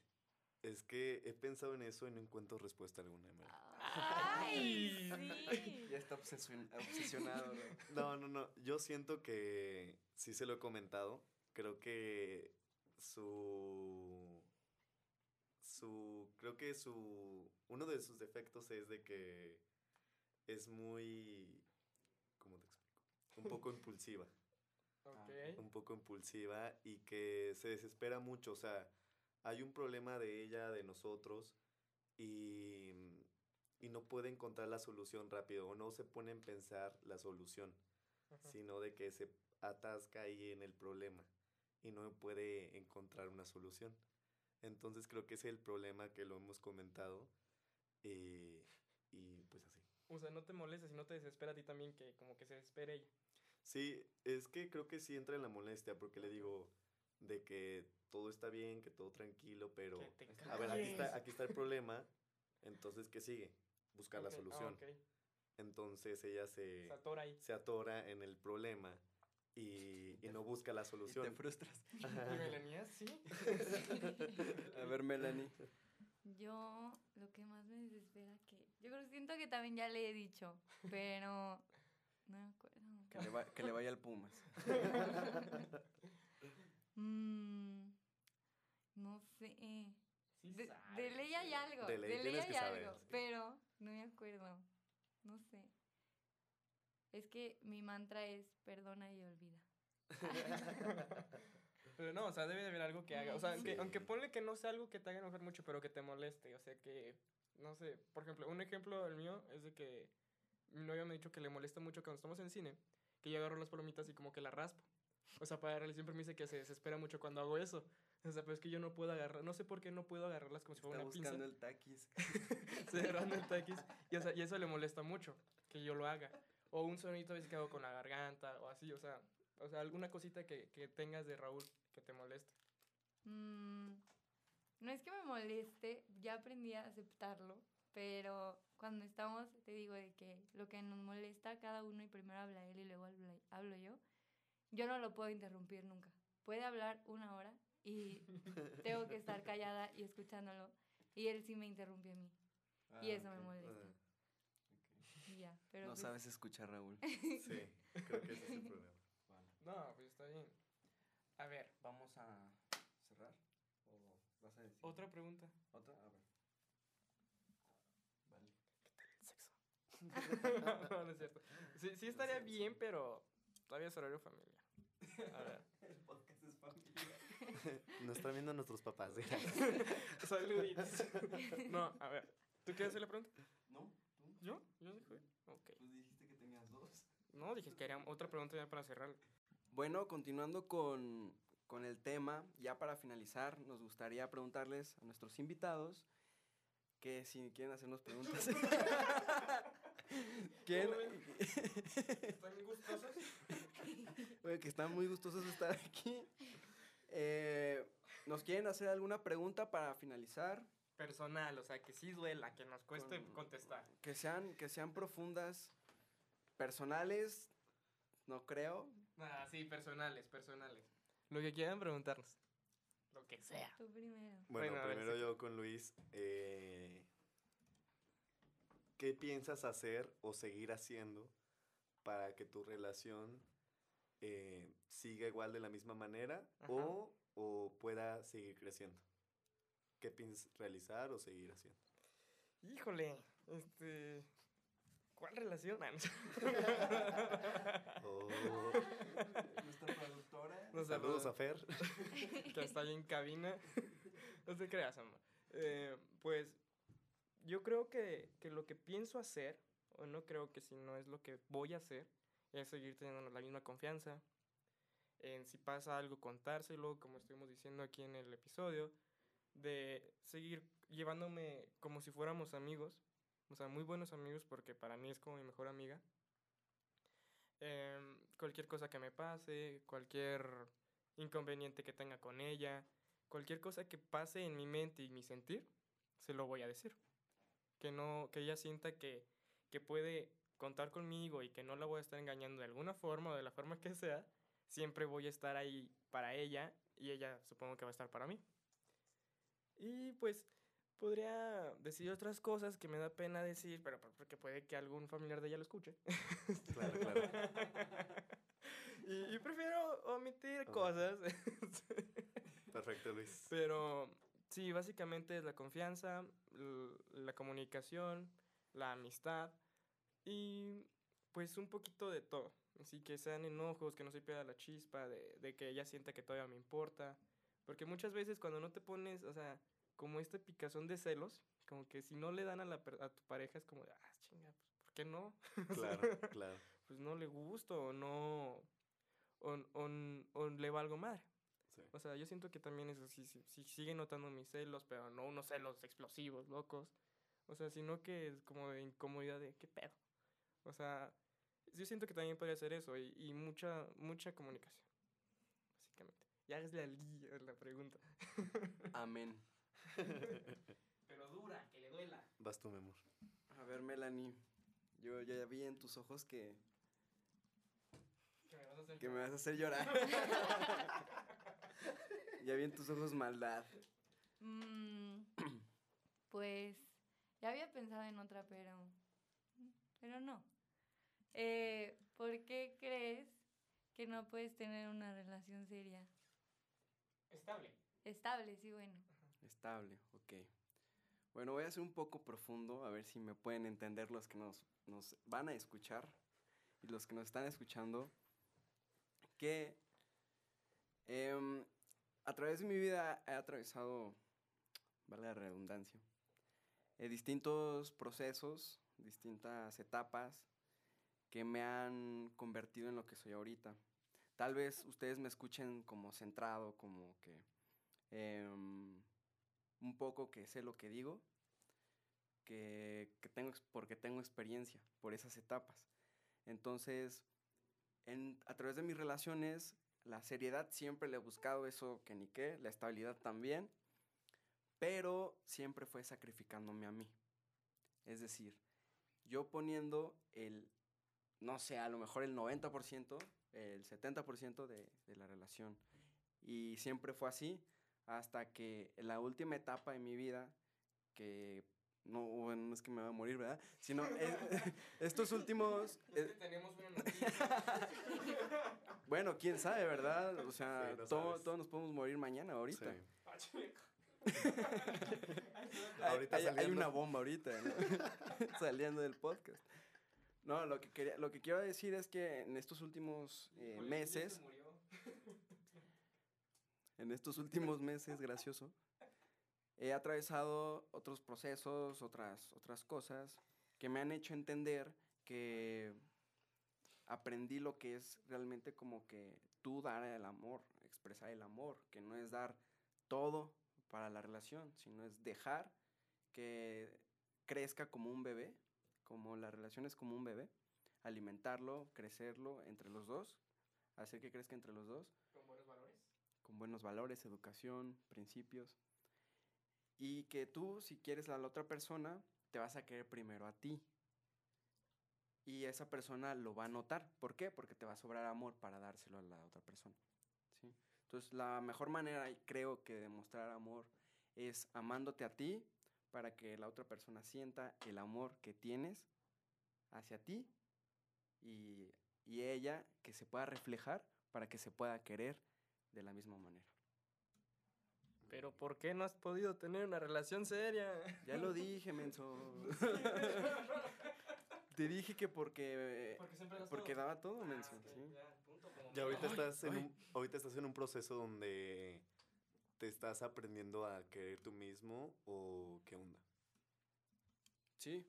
Es que he pensado en eso y no encuentro respuesta alguna. Emily. ¡Ay! Sí. Ya está obsesionado, ¿no? No, no, no. Yo siento que sí se lo he comentado. Creo que su. Su. Creo que su. Uno de sus defectos es de que es muy. ¿Cómo te explico? Un poco impulsiva. Ok. Un poco impulsiva y que se desespera mucho. O sea, hay un problema de ella, de nosotros, y. Y no puede encontrar la solución rápido, o no se pone en pensar la solución Ajá. sino de que se atasca ahí en el problema y no puede encontrar una solución. Entonces creo que ese es el problema que lo hemos comentado eh, y pues así. O sea, no te molesta, si no te desespera a ti también que como que se desespere ella. Sí, es que creo que sí entra en la molestia porque le digo de que todo está bien, que todo tranquilo, pero a ver, aquí está, aquí está el problema, entonces ¿qué sigue? Buscar la ah, solución. ok. Entonces ella se, Se atora ahí. se atora en el problema y, y no busca la Y solución. te frustras. ¿Y Melanie sí? A ver, Melanie. Yo lo que más me desespera que yo creo siento que también ya le he dicho, pero no me acuerdo. Que le, va- que le vaya al Pumas. Mm, no sé. Sí De, sabes, de ley hay algo, De de ley hay que saber, algo, sí. pero no me acuerdo. No sé. Es que mi mantra es perdona y olvida. Pero no, o sea, debe de haber algo que haga. O sea, aunque, Sí. aunque ponle que no sea algo que te haga enojar mucho, pero que te moleste. O sea, que, no sé, por ejemplo, un ejemplo el mío es de que mi novia me ha dicho que le molesta mucho cuando estamos en cine, que yo agarro las palomitas y como que las raspo. O sea, para él siempre me dice que se desespera mucho cuando hago eso. O sea, pero es que yo no puedo agarrar, no sé por qué no puedo agarrarlas como si fuera Está una pinza. buscando el taquis. cerrando el taquis. Y, o sea, y eso le molesta mucho, que yo lo haga. O un sonito a veces que hago con la garganta, o así, o sea, o sea alguna cosita que, que tengas de Raúl que te moleste. Mm, no es que me moleste, ya aprendí a aceptarlo, pero cuando estamos, te digo de que lo que nos molesta a cada uno y primero habla él y luego habla- hablo yo, yo no lo puedo interrumpir nunca. Puede hablar una hora y tengo que estar callada y escuchándolo y él sí me interrumpe a mí y Ah, eso me ok. molesta. Y ya, pero No pues, sabes escuchar, Raúl. Sí, creo que ese es el problema. No, pues está bien. A ver, ¿Vamos a cerrar? ¿O vas a decir? otra pregunta. ¿Otra? A ver. Vale. El sexo. no, no es cierto. Sí, sí estaría bien, pero todavía es horario familiar. A ver. El podcast es familiar. Nos están viendo nuestros papás. ¿eh? Saluditos. No, a ver. ¿Tú quieres hacer la pregunta? ¿Yo? ¿Yo dije? Ok. Pues dijiste que tenías dos. No, dije que era otra pregunta ya para cerrar. Bueno, continuando con, con el tema, ya para finalizar, nos gustaría preguntarles a nuestros invitados que si quieren hacernos preguntas. ¿Quién? ¿Están gustosos? Oye, que están muy gustosos de estar aquí. Eh, ¿Nos quieren hacer alguna pregunta para finalizar? Personal, o sea, que sí duela, que nos cueste Con- contestar. Que sean, que sean profundas, personales, no creo. Ah, sí, personales, personales. Lo que quieran preguntarnos. Lo que sea. Tú primero. Bueno, Bueno, a ver, primero yo con Luis. eh, ¿Qué piensas hacer o seguir haciendo para que tu relación eh, siga igual de la misma manera o, o pueda seguir creciendo? ¿Qué piensas realizar o seguir haciendo? Híjole, este. ¿Cuál relación? Ah. Oh, Nuestra productora. No sé, saludos a Fer. que está ahí en cabina. No te creas, amor. Eh, pues yo creo que, que lo que pienso hacer, o no creo que si no es lo que voy a hacer, es seguir teniendo la misma confianza. En si pasa algo, contárselo, como estuvimos diciendo aquí en el episodio, de seguir llevándome como si fuéramos amigos, o sea, muy buenos amigos, porque para mí es como mi mejor amiga. Em, cualquier cosa que me pase, cualquier inconveniente que tenga con ella, cualquier cosa que pase en mi mente y mi sentir, se lo voy a decir. Que no, que ella sienta que, que puede contar conmigo y que no la voy a estar engañando de alguna forma o de la forma que sea, siempre voy a estar ahí para ella y ella supongo que va a estar para mí. Y pues podría decir otras cosas que me da pena decir, pero por- porque puede que algún familiar de ella lo escuche. Claro, claro. y, y prefiero omitir cosas. Perfecto, Luis. Pero sí, básicamente es la confianza, la comunicación, la amistad y pues un poquito de todo. Así que sean enojos, que no se pierda la chispa, de, de que ella sienta que todavía me importa. Porque muchas veces cuando no te pones, o sea, como este picazón de celos, como que si no le dan a, la, a tu pareja es como de, ah, chinga, pues, ¿por qué no? Claro, claro. pues no le gusto o no, o, o- o le valgo madre. Sí. O sea, yo siento que también eso sí, sí, sí sigue notando mis celos, pero no unos celos explosivos, locos. O sea, sino que es como de incomodidad de qué pedo. O sea, yo siento que también podría ser eso y, y mucha, mucha comunicación. Ya es la, li- la pregunta. Amén. Pero dura, que le duela. Vas tú, mi amor. A ver, Melanie, yo ya vi en tus ojos que, Que me vas a hacer que me vas a hacer llorar. ya vi en tus ojos maldad. Mm, pues ya había pensado en otra, pero, pero no. Eh, ¿Por qué crees que no puedes tener una relación seria? Estable. Estable, sí, bueno. Estable, ok. Bueno, voy a ser un poco profundo, a ver si me pueden entender los que nos, nos van a escuchar y los que nos están escuchando, que em, a través de mi vida he atravesado, vale la redundancia, eh, distintos procesos, distintas etapas que me han convertido en lo que soy ahorita. Tal vez ustedes me escuchen como centrado, como que em, un poco que sé lo que digo, que, que tengo, porque tengo experiencia por esas etapas. Entonces, en, a través de mis relaciones, la seriedad siempre le he buscado eso que ni qué, la estabilidad también, pero siempre fue sacrificándome a mí. Es decir, yo poniendo el, no sé, a lo mejor el 90%, el 70% de, de la relación. Y siempre fue así hasta que en la última etapa de mi vida, que no, bueno, no es que me va a morir, ¿verdad? Sino eh, estos últimos... eh, tenemos una bueno, quién sabe, ¿verdad? O sea, Sí, no todo- todos nos podemos morir mañana, ahorita. Sí. Ah, Ahorita hay- hay una bomba ahorita, ¿no? saliendo del podcast. No, lo que, quería, lo que quiero decir es que en estos últimos eh, meses, en estos últimos meses, gracioso, he atravesado otros procesos, otras, otras cosas que me han hecho entender que aprendí lo que es realmente como que tú dar el amor, expresar el amor, que no es dar todo para la relación, sino es dejar que crezca como un bebé, como la relación es como un bebé, alimentarlo, crecerlo entre los dos, hacer que crezca entre los dos. Con buenos valores. Con buenos valores, educación, principios. Y que tú, si quieres a la otra persona, te vas a querer primero a ti. Y esa persona lo va a notar. ¿Por qué? Porque te va a sobrar amor para dárselo a la otra persona. ¿sí? Entonces, la mejor manera, creo que de demostrar amor es amándote a ti para que la otra persona sienta el amor que tienes hacia ti y, y ella que se pueda reflejar para que se pueda querer de la misma manera. Pero ¿por qué no has podido tener una relación seria? Ya lo dije, menso. Te dije que porque Porque siempre das porque todo. daba todo, Ah, menso. sí. ya, punto, como Ya ahorita Ay, estás, en un, ahorita estás en un proceso donde te estás aprendiendo a querer tú mismo o qué onda. Sí.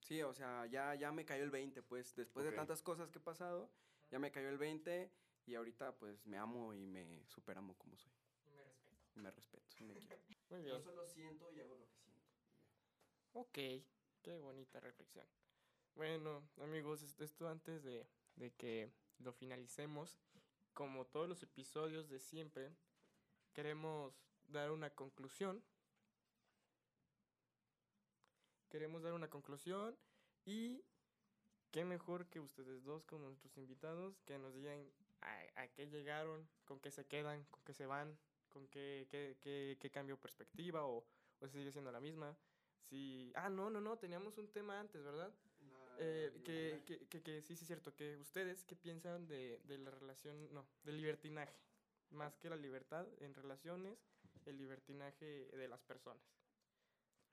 Sí, o sea, ya, ya me cayó el 20, pues. Después de tantas cosas que he pasado, ya me cayó el 20 y ahorita pues me amo y me superamo como soy. Y me respeto. Y me respeto y me quiero. Muy bien. solo siento y hago lo que siento. Ok, qué bonita reflexión. Bueno, amigos, es- esto antes de, de que lo finalicemos, como todos los episodios de siempre, queremos dar una conclusión. Queremos dar una conclusión y qué mejor que ustedes dos como nuestros invitados que nos digan a, a qué llegaron, con qué se quedan, con qué se van, con qué, qué, qué, qué cambio perspectiva o, o sigue siendo la misma. Sí. Ah, no, no, no, teníamos un tema antes, ¿verdad? Eh, que, que, que, que sí, sí es cierto, que ustedes, ¿qué piensan de, de la relación, no, del libertinaje? Más que la libertad en relaciones, el libertinaje de las personas.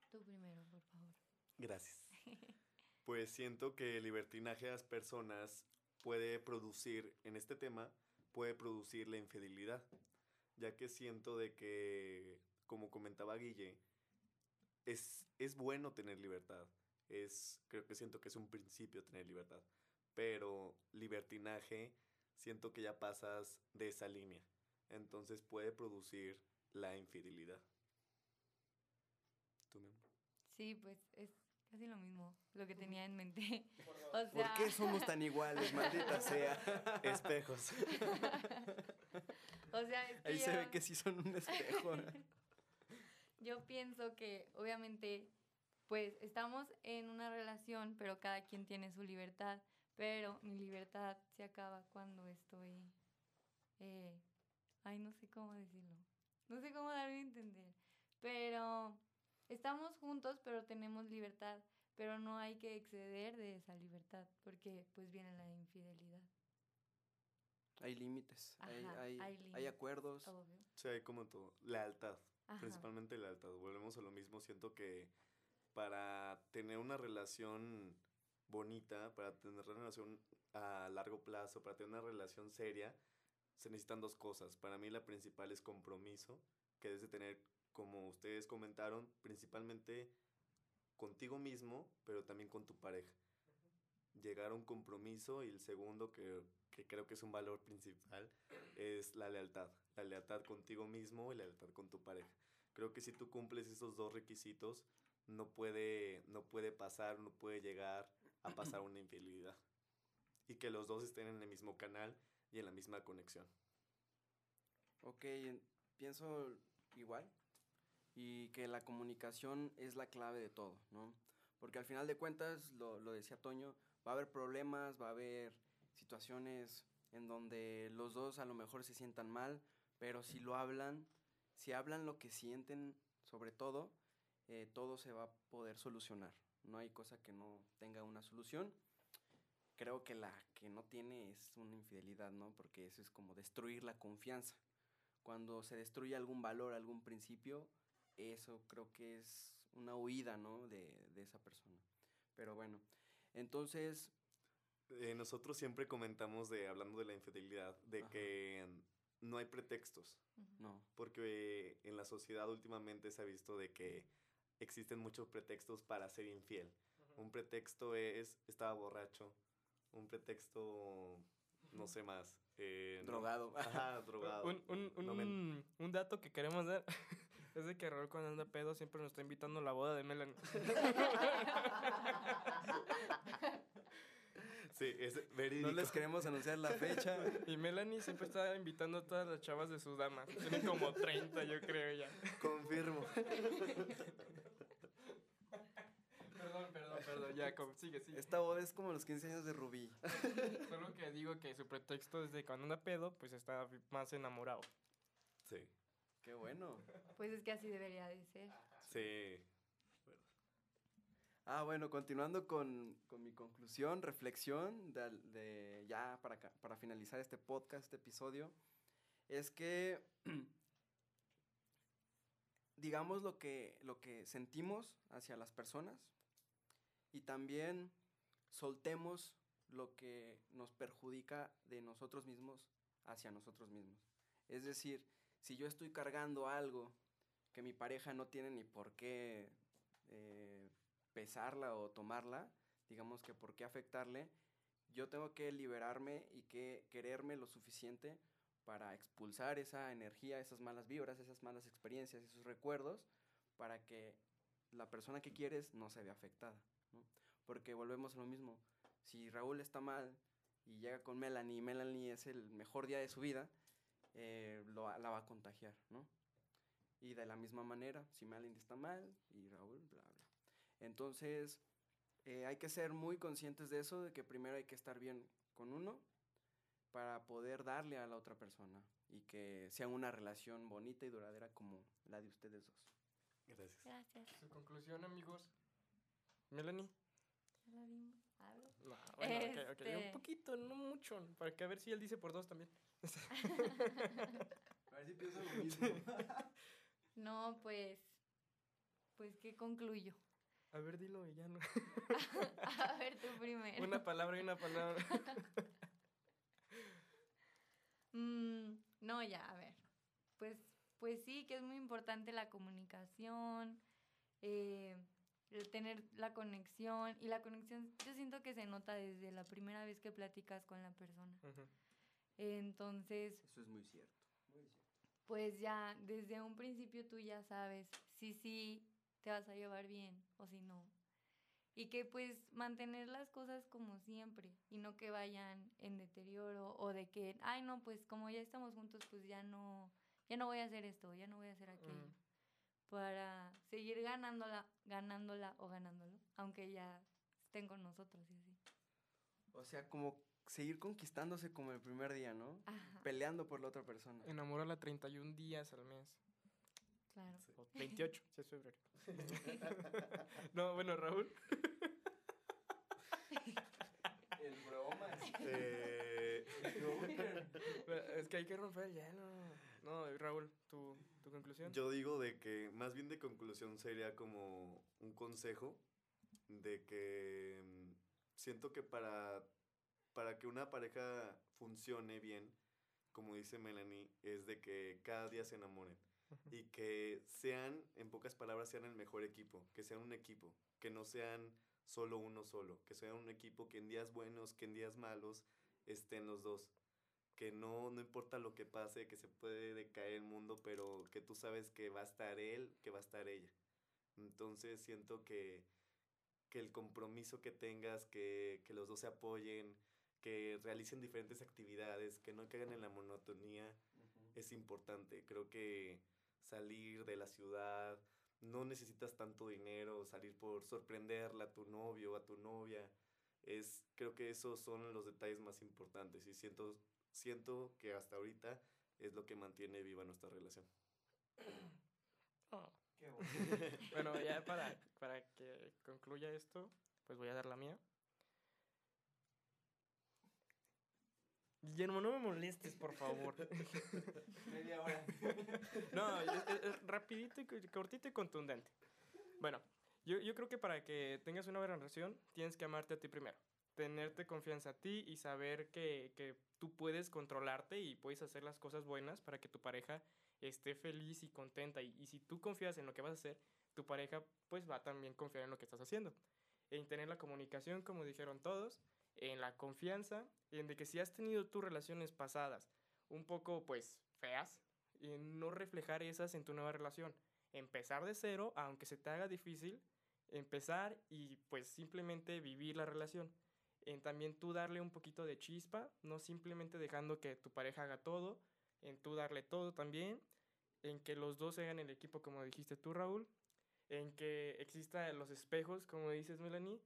Tú primero, por favor. Gracias. Pues siento que el libertinaje de las personas puede producir, en este tema, puede producir la infidelidad, ya que siento de que, como comentaba Guille, es, es bueno tener libertad. Es, creo que siento que es un principio tener libertad. Pero libertinaje, siento que ya pasas de esa línea. Entonces puede producir la infidelidad. ¿Tú, mi amor? Sí, pues es casi lo mismo, lo que tenía en mente. O ¿Por sea, qué somos tan iguales, maldita sea? Espejos. o sea, es que Ahí se ve que sí son un espejo. Yo pienso que obviamente pues estamos en una relación, pero cada quien tiene su libertad, pero mi libertad se acaba cuando estoy, eh, ay, no sé cómo decirlo, no sé cómo darme a entender, pero estamos juntos, pero tenemos libertad, pero no hay que exceder de esa libertad, porque pues viene la infidelidad. Hay límites, hay, Ajá, hay, hay hay límites. acuerdos. Obvio. Sí, hay como todo. Lealtad. Ajá. Principalmente lealtad. Volvemos a lo mismo. Siento que para tener una relación bonita, para tener una relación a largo plazo, para tener una relación seria, se necesitan dos cosas. Para mí la principal es compromiso, que debes de tener, como ustedes comentaron, principalmente contigo mismo, pero también con tu pareja. Llegar a un compromiso y el segundo, que, que creo que es un valor principal, es la lealtad. La lealtad contigo mismo y la lealtad con tu pareja. Creo que si tú cumples esos dos requisitos, no puede, no puede pasar, no puede llegar a pasar una infidelidad. Y que los dos estén en el mismo canal y en la misma conexión. Ok, en- pienso igual. Y que la comunicación es la clave de todo, ¿no? Porque al final de cuentas, lo, lo decía Toño, va a haber problemas, va a haber situaciones en donde los dos a lo mejor se sientan mal, pero si lo hablan, si hablan lo que sienten, sobre todo, eh, todo se va a poder solucionar. No hay cosa que no tenga una solución. Creo que la que no tiene es una infidelidad, ¿no? Porque eso es como destruir la confianza. Cuando se destruye algún valor, algún principio, eso creo que es una huida, ¿no? De, de esa persona. Pero bueno, entonces, Eh, nosotros siempre comentamos de, hablando de la infidelidad, de Ajá. que no hay pretextos. No. Porque en la sociedad últimamente se ha visto de que existen muchos pretextos para ser infiel. Un pretexto es estaba borracho. Un pretexto, no sé más. eh, no- Drogado. Ajá, drogado. Un, un, No un, dato que queremos dar Es de que Raúl cuando anda pedo siempre nos está invitando a la boda de Melanie. Sí, es verídico. No les queremos anunciar la fecha. Y Melanie siempre está invitando a todas las chavas de sus damas. Tienen como 30, yo creo ya. Confirmo. Perdón. Ya, como- sigue, sigue. Esta boda es como los 15 años de Rubí. Solo que digo que su pretexto es de cuando anda pedo, pues está más enamorado. Sí. Qué bueno. Pues es que así debería de ser. Sí. Ah, bueno, continuando con, con mi conclusión, reflexión, de, de- ya para, para finalizar este podcast, este episodio, es que digamos lo que, lo que sentimos hacia las personas y también soltemos lo que nos perjudica de nosotros mismos hacia nosotros mismos. Es decir, si yo estoy cargando algo que mi pareja no tiene ni por qué eh, pesarla o tomarla, digamos que por qué afectarle, yo tengo que liberarme y que quererme lo suficiente para expulsar esa energía, esas malas vibras, esas malas experiencias, esos recuerdos, para que la persona que quieres no se vea afectada. ¿No? Porque volvemos a lo mismo. Si Raúl está mal y llega con Melanie y Melanie es el mejor día de su vida, eh, lo, la va a contagiar, ¿no? Y de la misma manera, si Melanie está mal y Raúl, bla, bla. Entonces, eh, hay que ser muy conscientes de eso, de que primero hay que estar bien con uno para poder darle a la otra persona y que sea una relación bonita y duradera como la de ustedes dos. Gracias. Gracias. Su conclusión, amigos. Melanie. Ya la vimos. No, bueno, ok, ok, Este- Un poquito, no mucho. Para que a ver si él dice por dos también. A ver si pienso lo mismo. No, pues. Pues, ¿qué concluyo? A ver, dilo y ya no. A ver, tú primero. Una palabra y una palabra. Mm, no, ya, a ver. Pues, pues sí, que es muy importante la comunicación, eh, tener la conexión. Y la conexión, yo siento que se nota desde la primera vez que platicas con la persona. Entonces, Eso es muy cierto. Muy cierto. pues ya desde un principio tú ya sabes si sí te vas a llevar bien o si no. Y que pues mantener las cosas como siempre y no que vayan en deterioro o de que, ay no, pues como ya estamos juntos, pues ya no, ya no voy a hacer esto, ya no voy a hacer aquello. Para seguir ganándola, ganándola o ganándolo, aunque ya estén con nosotros y así. O sea, como seguir conquistándose como el primer día, ¿no? Ajá, Peleando por la otra persona. Enamórala 31 días al mes. claro. O 28, si es febrero. no, bueno, Raúl. El bromas. Eh, Es que hay que romper el hielo. No, Raúl, tu, tu conclusión. yo digo de que más bien de conclusión sería como un consejo de que mm, siento que para, para que una pareja funcione bien, como dice Melanie, es de que cada día se enamoren y que sean, en pocas palabras, sean el mejor equipo, que sean un equipo, que no sean solo uno solo, que sean un equipo que en días buenos, que en días malos estén los dos, que no, no importa lo que pase, que se puede decaer el mundo, pero que tú sabes que va a estar él, que va a estar ella. Entonces siento que, que el compromiso que tengas, que, que los dos se apoyen, que realicen diferentes actividades, que no caigan en la monotonía, es importante. Creo que salir de la ciudad, no necesitas tanto dinero, salir por sorprenderla a tu novio, a tu novia. Es, creo que esos son los detalles más importantes y siento, siento que hasta ahorita es lo que mantiene viva nuestra relación. Oh. Qué bonito. Bueno, ya para, para que concluya esto, pues voy a dar la mía. Guillermo, no me molestes, por favor. Media hora. No, es, es- es rapidito, y co- cortito y contundente. Bueno, yo, yo creo que para que tengas una buena relación, tienes que amarte a ti primero. Tenerte confianza a ti y saber que, que tú puedes controlarte y puedes hacer las cosas buenas para que tu pareja esté feliz y contenta. Y, y si tú confías en lo que vas a hacer, tu pareja pues va a también confiar en lo que estás haciendo. En tener la comunicación, como dijeron todos, en la confianza, en de que si has tenido tus relaciones pasadas un poco pues feas, eh, no reflejar esas en tu nueva relación. Empezar de cero, aunque se te haga difícil, empezar y pues simplemente vivir la relación. En también tú darle un poquito de chispa, no simplemente dejando que tu pareja haga todo, en tú darle todo también, en que los dos hagan el equipo como dijiste tú Raúl, en que exista los espejos como dices Melanie,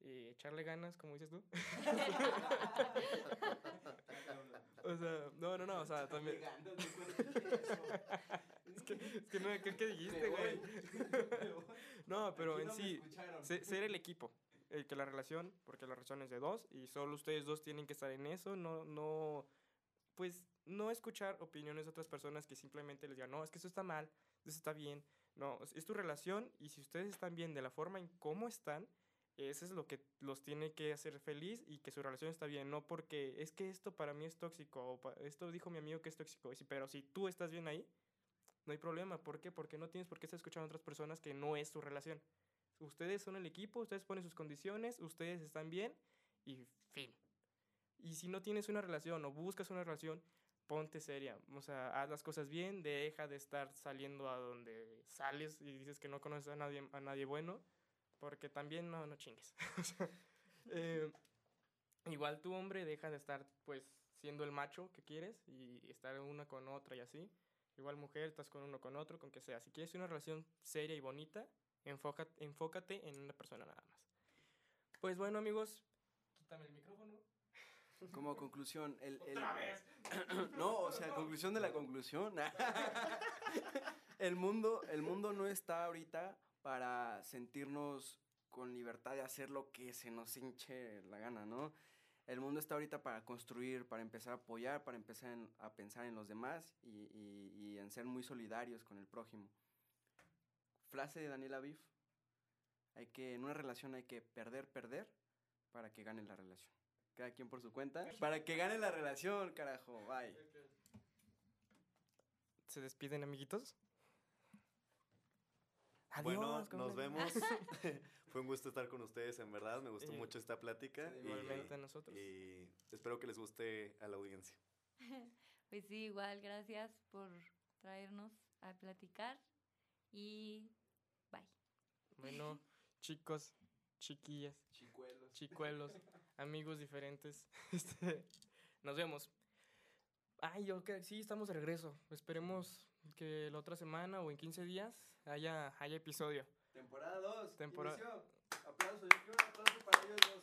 y echarle ganas como dices tú. o sea, no, no, no, o sea, también... es, que, es que no, ¿qué, qué dijiste, güey? no, pero en sí, se- ser el equipo, el que la relación, porque la relación es de dos y solo ustedes dos tienen que estar en eso, no, no, pues no escuchar opiniones de otras personas que simplemente les digan, no, es que eso está mal, eso está bien, no, es- tu relación y si ustedes están bien de la forma en cómo están, eso es lo que los tiene que hacer feliz y que su relación está bien, no porque es que esto para mí es tóxico o esto dijo mi amigo que es tóxico, pero si tú estás bien ahí, no hay problema, ¿por qué? Porque no tienes por qué estar escuchando a otras personas que no es tu relación. Ustedes son el equipo, ustedes ponen sus condiciones, ustedes están bien y fin. Y si no tienes una relación o buscas una relación, ponte seria. O sea, haz las cosas bien, deja de estar saliendo a donde sales y dices que no conoces a nadie, a nadie bueno, porque también no, no chingues. Eh, igual tu hombre deja de estar pues siendo el macho que quieres y estar una con otra y así. Igual mujer, estás con uno con otro, con que sea. Si quieres una relación seria y bonita, enfócate, enfócate en una persona nada más. Pues bueno, amigos, quítame el micrófono. Como conclusión, el... el- ¡Otra vez! no, o sea, conclusión de la conclusión. el, mundo, el mundo no está ahorita para sentirnos con libertad de hacer lo que se nos hinche la gana, ¿no? El mundo está ahorita para construir, para empezar a apoyar, para empezar en- a pensar en los demás y, y- y en ser muy solidarios con el prójimo. Frase de Daniel Aviv, hay que, en una relación hay que perder, perder para que gane la relación. Cada quien por su cuenta. Para que gane la relación, carajo. Bye. ¿Se despiden, amiguitos? Bueno, Adiós, nos cabrones. vemos. Fue un gusto estar con ustedes, en verdad. Me gustó mucho esta plática. y- Igualmente a nosotros. y espero que les guste a la audiencia. Pues sí, igual, gracias por traernos a platicar y. Bueno, chicos, chiquillas, Chicuelos. chicuelos, amigos diferentes. este, nos vemos. Ay, yo que sí, estamos de regreso. Esperemos que la otra semana o en 15 días haya, haya episodio. Temporada 2. Temporada- Aplauso. Yo quiero un aplauso para ellos dos.